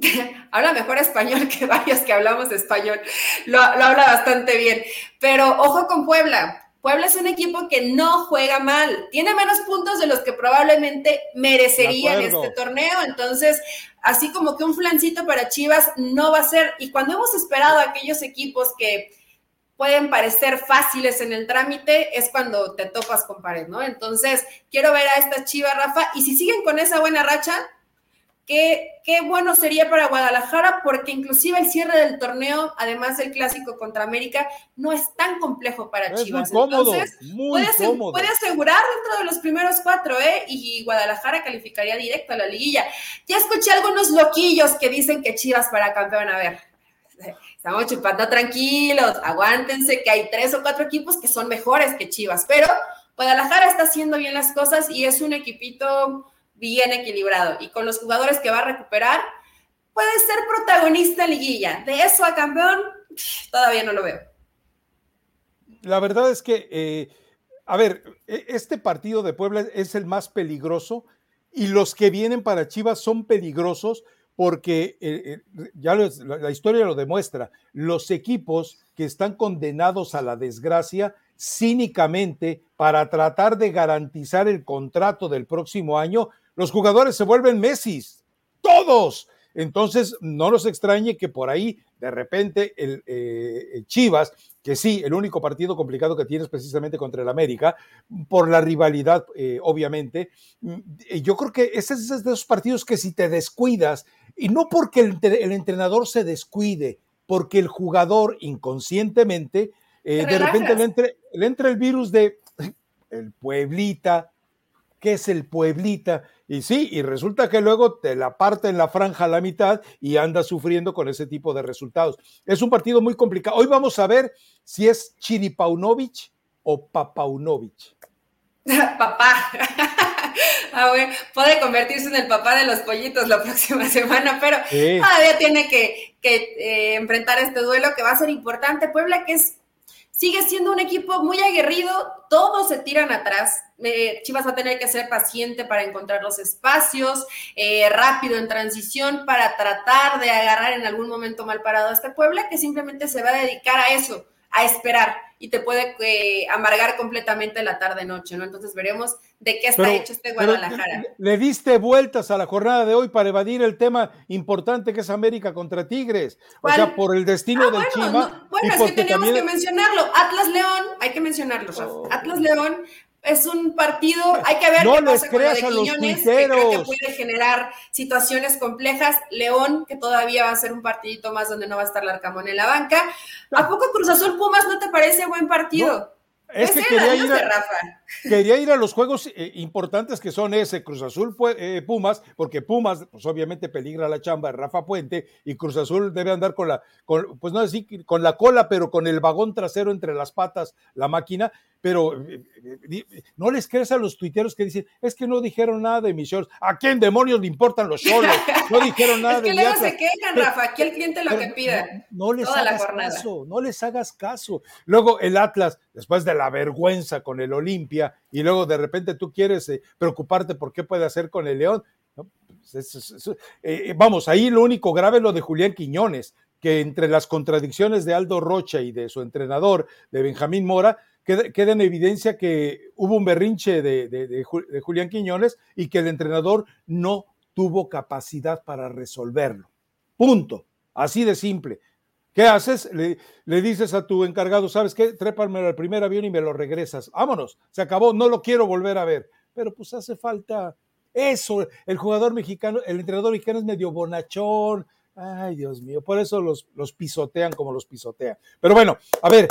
habla mejor español que varios que hablamos español, lo, habla bastante bien. Pero ojo con Puebla. Puebla es un equipo que no juega mal, tiene menos puntos de los que probablemente merecería en este torneo, entonces así como que un flancito para Chivas no va a ser, y cuando hemos esperado a aquellos equipos que pueden parecer fáciles en el trámite, es cuando te topas con pared, ¿no? Entonces, quiero ver a esta Chivas, Rafa, y si siguen con esa buena racha, Qué, bueno sería para Guadalajara, porque inclusive el cierre del torneo, además del clásico contra América, no es tan complejo para Chivas. Entonces, puede, asegurar dentro de los primeros cuatro, ¿eh? Y Guadalajara calificaría directo a la liguilla. Ya escuché algunos loquillos que dicen que Chivas para campeón. A ver, estamos chupando tranquilos, aguántense que hay tres o cuatro equipos que son mejores que Chivas, pero Guadalajara está haciendo bien las cosas y es un equipito bien equilibrado y con los jugadores que va a recuperar, puede ser protagonista liguilla. De eso a campeón, todavía no lo veo. La verdad es que, eh, a ver, e, este partido de Puebla es el más peligroso y los que vienen para Chivas son peligrosos porque eh, eh, ya la historia lo demuestra, los equipos que están condenados a la desgracia cínicamente para tratar de garantizar el contrato del próximo año, los jugadores se vuelven Messi, todos. Entonces, no nos extrañe que por ahí, de repente, el, eh, Chivas, que sí, el único partido complicado que tiene es precisamente contra el América, por la rivalidad, eh, obviamente. Mm, yo creo que ese es de esos partidos que si te descuidas, y no porque el, entrenador se descuide, porque el jugador inconscientemente, eh, de repente le entra, le entra el virus de el Pueblita, que es el Pueblita, y sí, y resulta que luego te la parte en la franja a la mitad y anda sufriendo con ese tipo de resultados. Es un partido muy complicado. Hoy vamos a ver si es Chiripaunovic o Papaunovic. Papá. Ah, puede convertirse en el papá de los pollitos la próxima semana, pero todavía tiene que, eh, enfrentar este duelo que va a ser importante. Puebla, que es sigue siendo un equipo muy aguerrido, todos se tiran atrás. Eh, Chivas va a tener que ser paciente para encontrar los espacios, eh, rápido en transición para tratar de agarrar en algún momento mal parado a este Puebla que simplemente se va a dedicar a eso, a esperar y te puede eh, amargar completamente la tarde-noche, ¿no? Entonces veremos de qué está hecho este Guadalajara. le diste vueltas a la jornada de hoy para evadir el tema importante que es América contra Tigres. O sea, por el destino ah, del bueno, Chima. bueno, es que teníamos que mencionarlo. Atlas León, hay que mencionarlo, oh. Atlas León es un partido, hay que ver qué pasa con lo de Quiñones, que creo que puede generar situaciones complejas. León, que todavía va a ser un partidito más donde no va a estar Larcamón en la banca. ¿A poco Cruz Azul Pumas no te parece buen partido? Es que quería ir, a, quería ir, a, los juegos eh, importantes que son ese, Cruz Azul eh, Pumas, porque Pumas, pues obviamente peligra la chamba de Rafa Puente, y Cruz Azul debe andar con la, con, pues no decir con la cola, pero con el vagón trasero entre las patas, la máquina, pero eh, no les crees a los tuiteros que dicen, es que no dijeron nada de mis ¿A quién demonios le importan los solos? No dijeron nada es que luego se quejan, Rafa, aquí el cliente lo que pida. No, les hagas caso, no les hagas caso. Luego el Atlas, después de la vergüenza con el Olimpia, y luego de repente tú quieres eh, preocuparte por qué puede hacer con el León. Pues, eh, vamos, ahí lo único grave es lo de Julián Quiñones, que entre las contradicciones de Aldo Rocha y de su entrenador, de Benjamín Mora, queda, en evidencia que hubo un berrinche de, Julián Quiñones y que el entrenador no tuvo capacidad para resolverlo. Punto. Así de simple. ¿Qué haces? Le, dices a tu encargado, ¿sabes qué? Trépame al primer avión y me lo regresas. Vámonos, se acabó, no lo quiero volver a ver. Pero pues hace falta eso. El jugador mexicano, el entrenador mexicano es medio bonachón. Ay, Dios mío, por eso los, los pisotean como los pisotean. Pero bueno, a ver,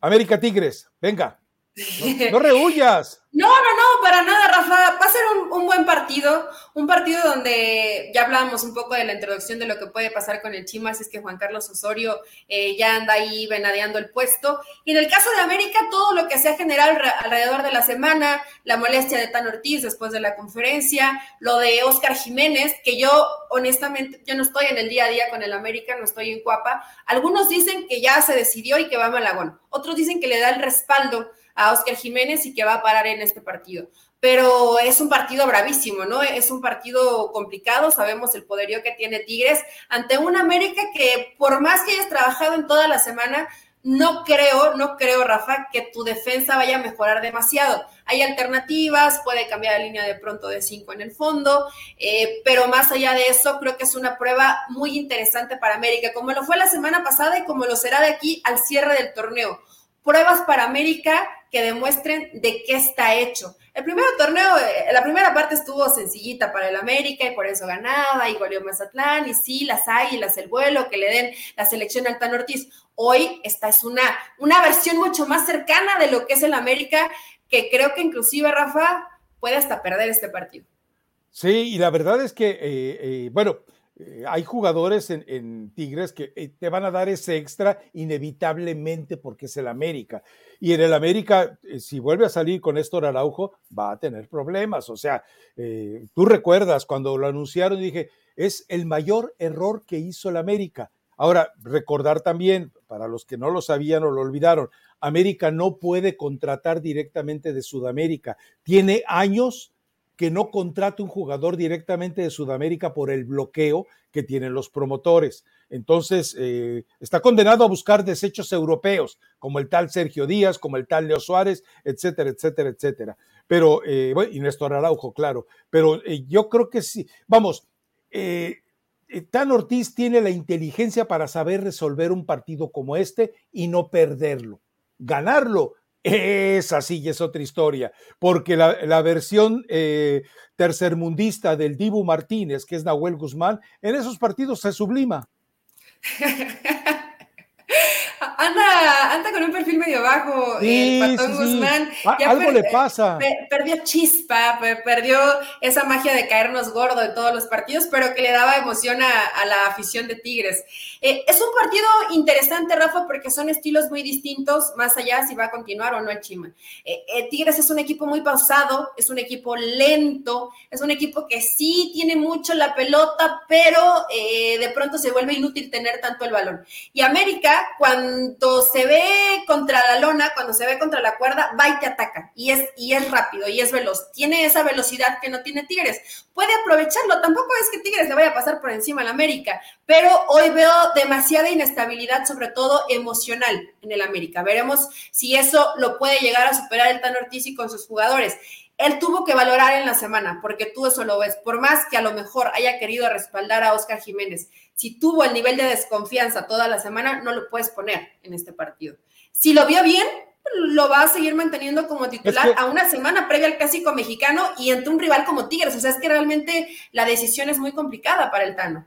América Tigres, venga. No, no rehuyas. No, no, no, para nada, Rafa. Va a ser un, buen partido, un partido donde ya hablábamos un poco de la introducción de lo que puede pasar con el Chimas, es que Juan Carlos Osorio eh, ya anda ahí venadeando el puesto. Y en el caso de América, todo lo que se ha generado alrededor de la semana, la molestia de Tan Ortiz después de la conferencia, lo de Oscar Jiménez, que yo honestamente, yo no estoy en el día a día con el América, no estoy en Cuapa. Algunos dicen que ya se decidió y que va a Malagón, otros dicen que le da el respaldo a Oscar Jiménez y que va a parar en este partido. Pero es un partido bravísimo, ¿no? Es un partido complicado, sabemos el poderío que tiene Tigres ante un América que por más que hayas trabajado en toda la semana, no creo, no creo, Rafa, que tu defensa vaya a mejorar demasiado. Hay alternativas, puede cambiar la línea de pronto de cinco en el fondo, eh, pero más allá de eso, creo que es una prueba muy interesante para América, como lo fue la semana pasada y como lo será de aquí al cierre del torneo pruebas para América que demuestren de qué está hecho. El primer torneo, eh, la primera parte estuvo sencillita para el América y por eso ganaba y goleó Mazatlán y sí, las águilas, el vuelo, que le den la selección a Altano Ortiz. Hoy esta es una, una versión mucho más cercana de lo que es el América, que creo que inclusive Rafa puede hasta perder este partido. Sí, y la verdad es que, eh, eh, bueno, eh, hay jugadores en, Tigres que eh, te van a dar ese extra inevitablemente porque es el América. Y en el América, eh, si vuelve a salir con Néstor Araujo, va a tener problemas. O sea, tú recuerdas cuando lo anunciaron, dije, es el mayor error que hizo el América. Ahora, recordar también, para los que no lo sabían o lo olvidaron, América no puede contratar directamente de Sudamérica. Tiene años que no contrate un jugador directamente de Sudamérica por el bloqueo que tienen los promotores. Entonces, eh, está condenado a buscar desechos europeos, como el tal Sergio Díaz, como el tal Leo Suárez, etcétera, etcétera, etcétera. Pero, eh, bueno, y Néstor Araujo, claro. Pero eh, yo creo que sí. Vamos, Tan Ortiz tiene la inteligencia para saber resolver un partido como este y no perderlo. Ganarlo esa sí es otra historia, porque la, versión eh, tercermundista del Dibu Martínez, que es Nahuel Guzmán, en esos partidos se sublima. anda, anda con un perfil medio bajo, el Patón Guzmán. algo le pasa. perdió chispa, perdió esa magia de caernos gordo en todos los partidos, pero que le daba emoción a, la afición de Tigres. Eh, es un partido interesante, Rafa, porque son estilos muy distintos, más allá si va a continuar o no el Chima. Eh, eh, Tigres es un equipo muy pausado, es un equipo lento, es un equipo que sí tiene mucho la pelota, pero de pronto se vuelve inútil tener tanto el balón. Y América, cuando se ve ve contra la lona, cuando se ve contra la cuerda, va y te ataca. Y es, y es rápido y es veloz. Tiene esa velocidad que no tiene Tigres. Puede aprovecharlo. Tampoco es que Tigres le vaya a pasar por encima al América, pero hoy veo demasiada inestabilidad, sobre todo emocional, en el América. Veremos si eso lo puede llegar a superar el Tan Ortiz y con sus jugadores él tuvo que valorar en la semana, porque tú eso lo ves. Por más que a lo mejor haya querido respaldar a Oscar Jiménez, si tuvo el nivel de desconfianza toda la semana, no lo puedes poner en este partido. Si lo vio bien, lo va a seguir manteniendo como titular a una semana previa al clásico mexicano y ante un rival como Tigres. O sea, es que realmente la decisión es muy complicada para el Tano.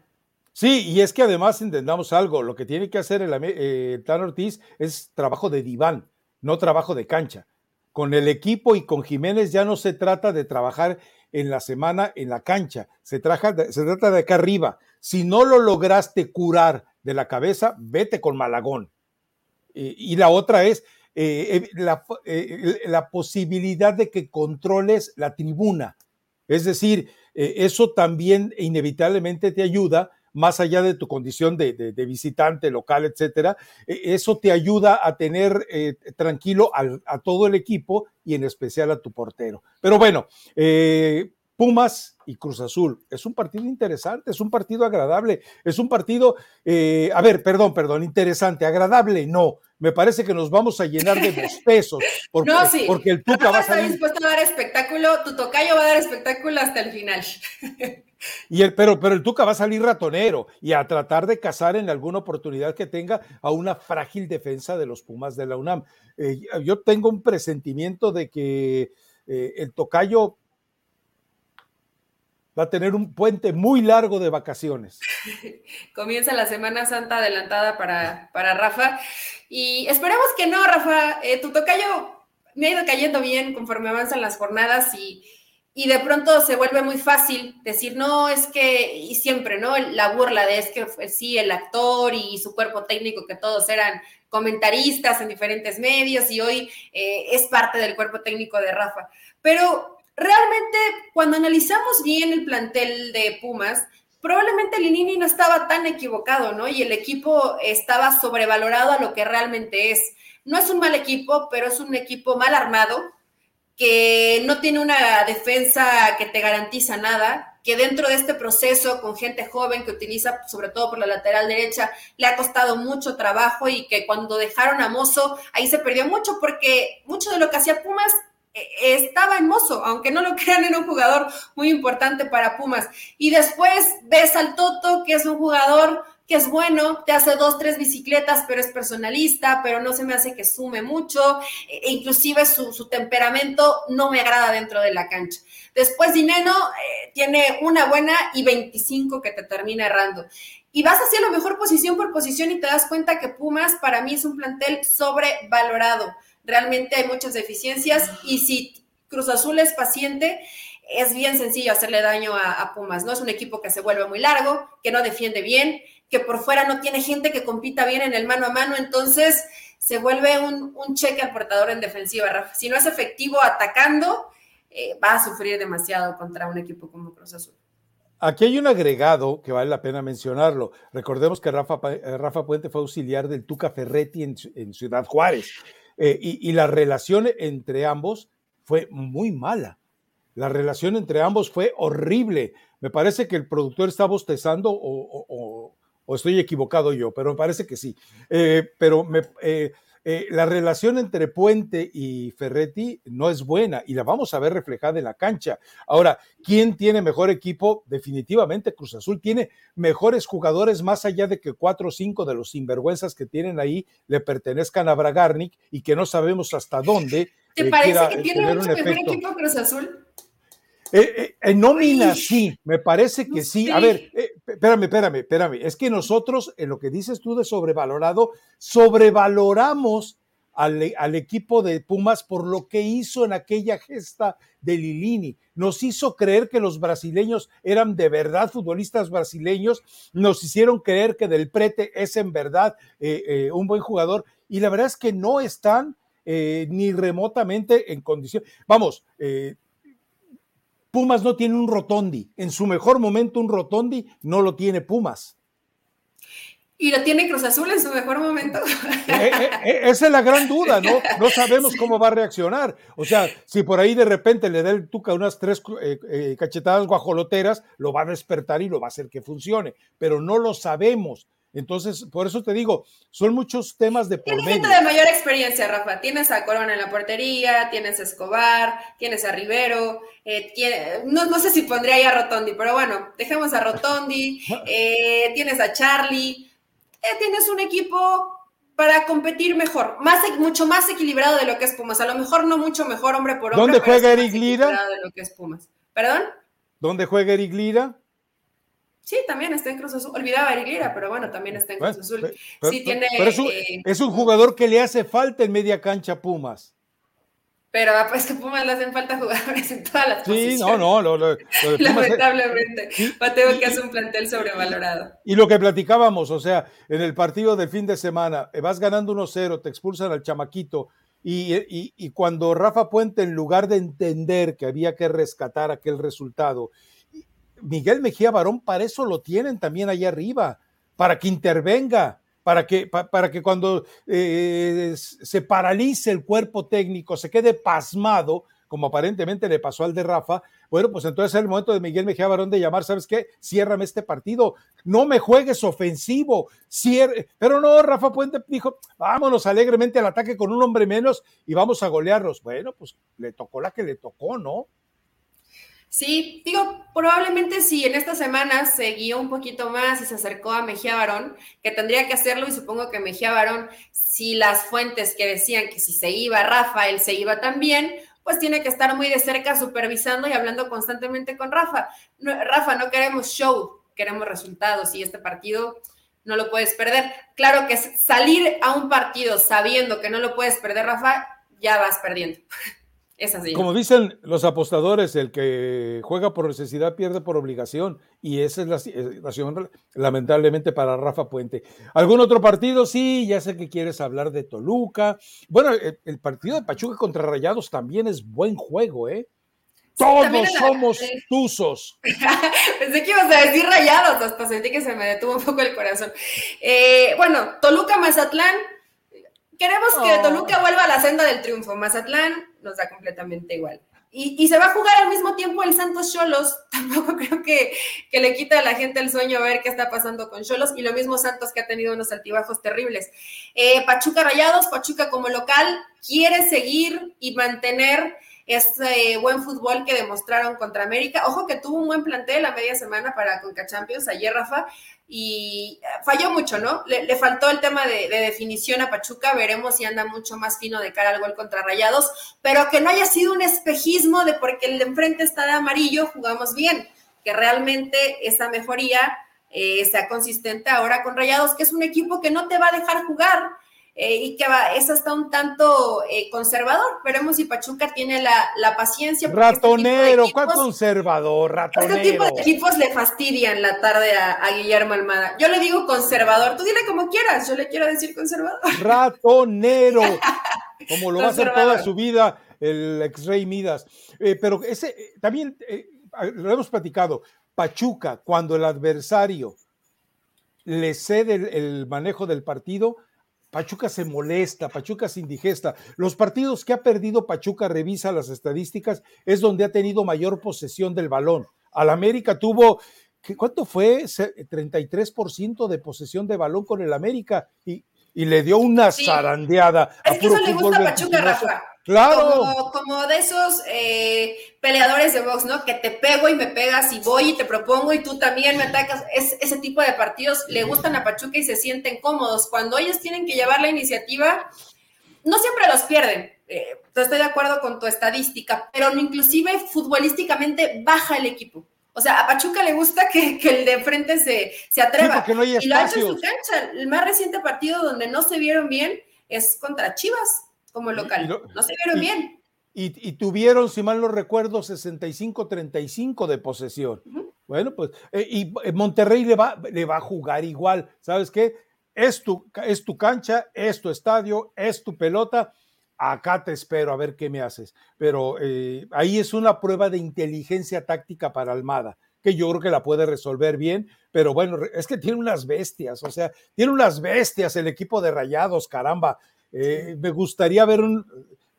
Sí, y es que además entendamos algo, lo que tiene que hacer el, eh, el Tano Ortiz es trabajo de diván, no trabajo de cancha con el equipo y con Jiménez ya no se trata de trabajar en la semana en la cancha, se, trata de, acá arriba. Si no lo lograste curar de la cabeza, vete con Malagón. y la otra es eh, la, eh, la, posibilidad de que controles la tribuna. Es decir, eh, eso también inevitablemente te ayuda más allá de tu condición de, visitante local, etcétera, e, eso te ayuda a tener eh, tranquilo a todo el equipo y en especial a tu portero. Pero bueno, eh, Pumas y Cruz Azul. Es un partido interesante, es un partido agradable, es un partido, eh, a ver, perdón, perdón, interesante, agradable, no. Me parece que nos vamos a llenar de pesos Porque, no, sí. porque el Tuca va a salir. dispuesto a dar espectáculo, tu tocayo va a dar espectáculo hasta el final. Y el, pero, pero el Tuca va a salir ratonero y a tratar de cazar en alguna oportunidad que tenga a una frágil defensa de los Pumas de la UNAM. Eh, yo tengo un presentimiento de que eh, el Tocayo va a tener un puente muy largo de vacaciones. Comienza la Semana Santa adelantada para, para Rafa. Y esperemos que no, Rafa. Eh, tu tocayo me ha ido cayendo bien conforme avanzan las jornadas y y de pronto se vuelve muy fácil decir, no, es que, y siempre, ¿no? La burla de es que sí, el actor y su cuerpo técnico, que todos eran comentaristas en diferentes medios y hoy eh, es parte del cuerpo técnico de Rafa. Pero realmente cuando analizamos bien el plantel de Pumas, probablemente Linini no estaba tan equivocado, ¿no? Y el equipo estaba sobrevalorado a lo que realmente es. No es un mal equipo, pero es un equipo mal armado, que no tiene una defensa que te garantiza nada, que dentro de este proceso con gente joven que utiliza sobre todo por la lateral derecha le ha costado mucho trabajo y que cuando dejaron a Mozo ahí se perdió mucho porque mucho de lo que hacía Pumas eh, estaba en Mozo, aunque no lo crean, era un jugador muy importante para Pumas. Y después ves al Toto, que es un jugador que es bueno, te hace dos, tres bicicletas, pero es personalista, pero no se me hace que sume mucho, e, e inclusive su, temperamento no me agrada dentro de la cancha. Después Dineno eh, tiene una buena y 25 que te termina errando. Y vas hacia lo mejor posición por posición y te das cuenta que Pumas para mí es un plantel sobrevalorado. Realmente hay muchas deficiencias y si Cruz Azul es paciente, es bien sencillo hacerle daño a, Pumas, ¿no? Es un equipo que se vuelve muy largo, que no defiende bien, que por fuera no tiene gente que compita bien en el mano a mano, entonces se vuelve un, cheque al portador en defensiva, Rafa. Si no es efectivo atacando, eh, va a sufrir demasiado contra un equipo como Cruz Azul. Aquí hay un agregado que vale la pena mencionarlo. Recordemos que Rafa, eh, Rafa Puente fue auxiliar del Tuca Ferretti en, Ciudad Juárez eh, y, la relación entre ambos fue muy mala. La relación entre ambos fue horrible. Me parece que el productor está bostezando o, o estoy equivocado yo, pero me parece que sí. Eh, pero me, eh, eh, la relación entre Puente y Ferretti no es buena y la vamos a ver reflejada en la cancha. Ahora, ¿quién tiene mejor equipo? Definitivamente Cruz Azul tiene mejores jugadores más allá de que cuatro o cinco de los sinvergüenzas que tienen ahí le pertenezcan a Bragarnik y que no sabemos hasta dónde. ¿Te parece que tiene mucho mejor equipo Cruz Azul? Eh, eh, en nómina sí, me parece que sí. A ver, eh, espérame, espérame, espérame. Es que nosotros, en lo que dices tú de sobrevalorado, sobrevaloramos al, al, equipo de Pumas por lo que hizo en aquella gesta de Lilini. Nos hizo creer que los brasileños eran de verdad futbolistas brasileños, nos hicieron creer que Del Prete es en verdad un buen jugador y la verdad es que no están ni remotamente en condición. Vamos, Pumas no tiene un rotondi. En su mejor momento un rotondi no lo tiene Pumas. Y lo tiene Cruz Azul en su mejor momento. Eh, eh, eh, esa es la gran duda, ¿no? No sabemos cómo va a reaccionar. O sea, si por ahí de repente le da el Tuca unas tres cachetadas guajoloteras, lo va a despertar y lo va a hacer que funcione. Pero no lo sabemos. Entonces, por eso te digo, son muchos temas de por Tienes gente de mayor experiencia, Rafa. Tienes a Corona en la portería, tienes a Escobar, tienes a Rivero, no, sé si pondría ahí a Rotondi, pero bueno, dejemos a Rotondi, tienes a Charlie tienes un equipo para competir mejor, más, mucho más equilibrado de lo que es Pumas. A lo mejor no mucho mejor hombre por hombre. ¿Dónde juega Eric Lira? De lo que es Pumas. ¿Perdón? ¿Dónde juega Eric Lira? Sí, también está en Cruz Azul. Olvidaba Eric Lira, pero bueno, también está en Cruz Azul. sí, tiene, es, un, eh, es un jugador que le hace falta en media cancha Pumas pero pues que Pumas le hacen falta jugadores en todas las sí, no, no, lo, lo, lamentablemente, Mateo que hace un plantel sobrevalorado. Y lo que platicábamos, o sea, en el partido del fin de semana, eh, vas ganando 1-0, te expulsan al chamaquito, y, y, y, cuando Rafa Puente, en lugar de entender que había que rescatar aquel resultado, Miguel Mejía Barón, para eso lo tienen también allá arriba, para que intervenga para que, para que cuando eh, se paralice el cuerpo técnico, se quede pasmado, como aparentemente le pasó al de Rafa, bueno, pues entonces es el momento de Miguel Mejía Barón de llamar, ¿sabes qué? Ciérrame este partido, no me juegues ofensivo, cierre. Pero no, Rafa Puente dijo, vámonos alegremente al ataque con un hombre menos y vamos a golearlos. Bueno, pues le tocó la que le tocó, ¿no? Sí, digo, probablemente si en esta semana se guió un poquito más y se acercó a Mejía Barón, que tendría que hacerlo y supongo que Mejía Barón, si las fuentes que decían que si se iba Rafa, él se iba también, pues tiene que estar muy de cerca supervisando y hablando constantemente con Rafa. Rafa, no queremos show, queremos resultados y este partido no lo puedes perder. Claro que salir a un partido sabiendo que no lo puedes perder, Rafa, ya vas perdiendo. Como dicen los apostadores, el que juega por necesidad pierde por obligación. Y esa es la, situación, lamentablemente, para Rafa Puente. ¿Algún otro partido? Sí, ya sé que quieres hablar de Toluca. Bueno, el, partido de Pachuca contra Rayados también es buen juego, ¿eh? Todos somos tuzos. Pensé que ibas a decir rayados, hasta sentí que se me detuvo un poco el corazón. Eh, bueno, Toluca Mazatlán, Queremos que Toluca vuelva a la senda del triunfo. Mazatlán nos da completamente igual. Y, se va a jugar al mismo tiempo el Santos Cholos. Tampoco creo que, le quita a la gente el sueño ver qué está pasando con Cholos. Y lo mismo Santos que ha tenido unos altibajos terribles. Eh, Pachuca Rayados, Pachuca como local, quiere seguir y mantener ese buen fútbol que demostraron contra América. Ojo que tuvo un buen plantel a media semana para Conca Champions ayer, Rafa, y falló mucho, ¿no? Le, faltó el tema de, definición a Pachuca, veremos si anda mucho más fino de cara al gol contra Rayados, pero que no haya sido un espejismo de porque el de enfrente está de amarillo, jugamos bien, que realmente esa mejoría eh, sea consistente ahora con Rayados, que es un equipo que no te va a dejar jugar, eh, y que va, es hasta un tanto eh, conservador. Veremos si Pachuca tiene la, la paciencia. Este ratonero, ¿cuál conservador? Ratonero. Este tipo de equipos le fastidian la tarde a, Guillermo Almada. Yo le digo conservador, tú dile como quieras, yo le quiero decir conservador. Ratonero, como lo va a hacer toda su vida el ex rey Midas. Eh, pero ese también lo hemos platicado. Pachuca, cuando el adversario le cede el manejo del partido, Pachuca se molesta, Pachuca se indigesta. Los partidos que ha perdido Pachuca, revisa las estadísticas, es donde ha tenido mayor posesión del balón. Al América tuvo, ¿cuánto fue? 33% de posesión de balón con el América y, le dio una zarandeada. Es que eso le gusta a Pachuca, Rafa. Claro. Como, de esos eh, peleadores de box, ¿no? Que te pego y me pegas y voy y te propongo y tú también me atacas. Es, ese tipo de partidos le gustan a Pachuca y se sienten cómodos. Cuando ellos tienen que llevar la iniciativa, no siempre los pierden. Eh, estoy de acuerdo con tu estadística, pero inclusive futbolísticamente baja el equipo. O sea, a Pachuca le gusta que, el de frente se, se atreva. no y lo ha hecho en su cancha. El más reciente partido donde no se vieron bien es contra Chivas como local. no se vieron bien. Y, tuvieron, si mal no recuerdo, 65-35 de posesión. Bueno, pues, eh, y eh, Monterrey le va, le va a jugar igual. ¿Sabes qué? Es tu, es tu cancha, es tu estadio, es tu pelota. Acá te espero a ver qué me haces. Pero eh, ahí es una prueba de inteligencia táctica para Almada. que yo creo que la puede resolver bien, pero bueno, es que tiene unas bestias, o sea, tiene unas bestias el equipo de Rayados, caramba. Eh, me gustaría ver un,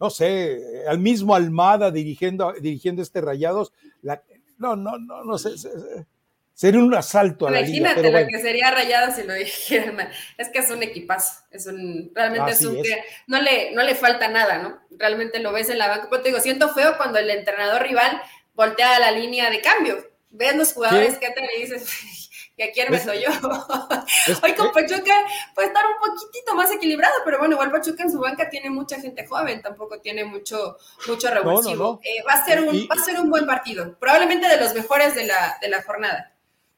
no sé, al mismo Almada dirigiendo, dirigiendo este Rayados. no, no, no, no sé. Sería un asalto a la Imagínate liga, lo que sería rayado si lo dijeran. Es que es un equipazo. Es un, realmente es un que no le, no le falta nada, ¿no? Realmente lo ves en la banca. Pero te digo, siento feo cuando el entrenador rival voltea a la línea de cambio. Ves los jugadores que te le dices, ¿y a quién me soy yo? Hoy con Pachuca puede estar un poquitito más equilibrado, pero bueno, igual Pachuca en su banca tiene mucha gente joven, tampoco tiene mucho, mucho revulsivo. Eh, va, a ser un, va a ser un buen partido, probablemente de los mejores de la, de la jornada.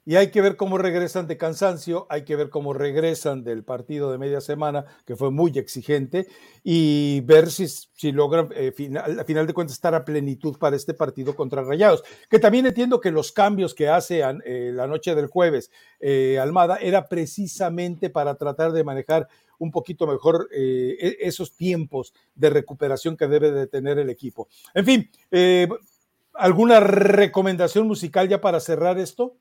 Y hay que ver cómo regresan de cansancio, hay que ver cómo regresan del partido de media semana, que fue muy exigente, y ver si, si logran, eh, final, a final de cuentas, estar a plenitud para este partido contra Rayados. Que también entiendo que los cambios que hace eh, la noche del jueves eh, Almada era precisamente para tratar de manejar un poquito mejor e, esos tiempos de recuperación que debe de tener el equipo. En fin, ¿alguna recomendación musical ya para cerrar esto?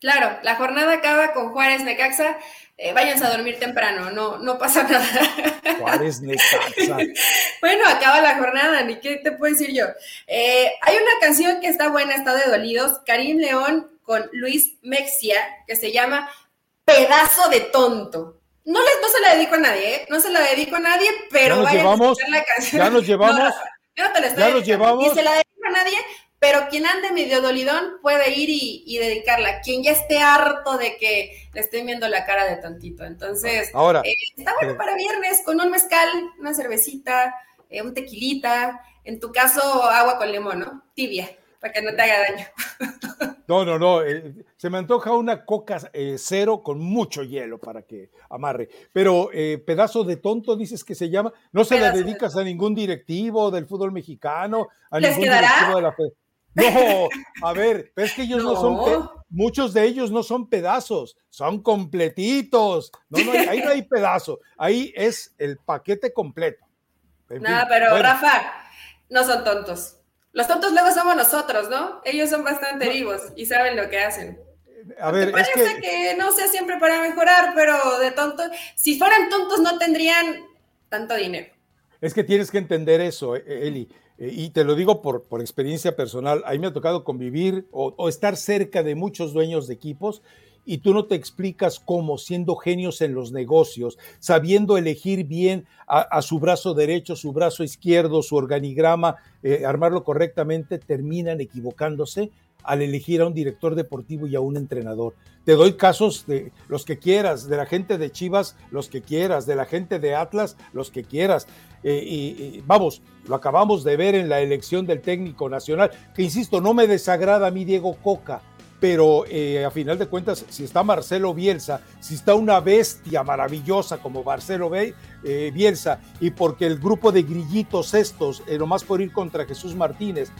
Claro, la jornada acaba con Juárez Necaxa. Eh, váyanse a dormir temprano, no, no pasa nada. Juárez Necaxa. bueno, acaba la jornada, ni qué te puedo decir yo. Eh, hay una canción que está buena, está de dolidos, Karim León con Luis Mexia, que se llama Pedazo de Tonto. No, les, no se la dedico a nadie, ¿eh? No se la dedico a nadie, pero vayan a escuchar la canción. Ya nos llevamos. yo no te la estoy ya nos llevamos. Y se la dedico a nadie, pero quien ande medio dolidón puede ir y, dedicarla. Quien ya esté harto de que le estén viendo la cara de tontito. Entonces, Ahora, eh, está bueno eh, para viernes con un mezcal, una cervecita, eh, un tequilita. En tu caso, agua con limón, ¿no? Tibia, para que no te haga daño. No, no, no. se me antoja una coca cero con mucho hielo para que amarre. Pero pedazo de tonto, dices que se llama. No se la dedicas a ningún directivo del fútbol mexicano, a ningún directivo de la no, a ver, es que ellos no, son, muchos de ellos no son pedazos, son completitos. No, no ahí no hay pedazo, ahí es el paquete completo. Nada, pero Rafa, no son tontos. Los tontos luego somos nosotros, ¿no? Ellos son bastante vivos y saben lo que hacen. A ver, parece es que... que no sea siempre para mejorar, pero de tontos, si fueran tontos no tendrían tanto dinero. Es que tienes que entender eso, eh, Eli. Eh, y te lo digo por, por, experiencia personal, a mí me ha tocado convivir o, estar cerca de muchos dueños de equipos y tú no te explicas cómo, siendo genios en los negocios, sabiendo elegir bien a, su brazo derecho, su brazo izquierdo, su organigrama, eh, armarlo correctamente, terminan equivocándose al elegir a un director deportivo y a un entrenador. Te doy casos de los que quieras, de la gente de Chivas, los que quieras, de la gente de Atlas, los que quieras. Eh, y, vamos, lo acabamos de ver en la elección del técnico nacional, que insisto, no me desagrada a mí Diego Coca, pero eh, a final de cuentas, si está Marcelo Bielsa, si está una bestia maravillosa como Marcelo eh, Bielsa, y porque el grupo de grillitos estos, eh, nomás por ir contra Jesús Martínez,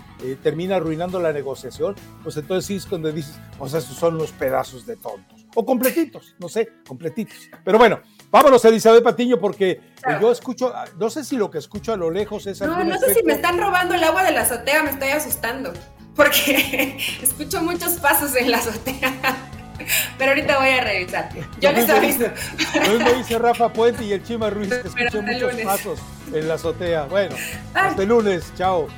termina arruinando la negociación, pues entonces sí es cuando dices, pues esos son los pedazos de tontos, o completitos, no sé, completitos. Pero bueno, vámonos Elizabeth Patiño, porque yo escucho, no sé si lo que escucho a lo lejos es... No, no sé si me están robando el agua de la azotea, me estoy asustando porque escucho muchos pasos en la azotea. Pero ahorita voy a revisar. Yo les aviso. Hoy me dice Rafa Puente y el Chima Ruiz que escuché muchos pasos en la azotea. Bueno, hasta el lunes. Chao.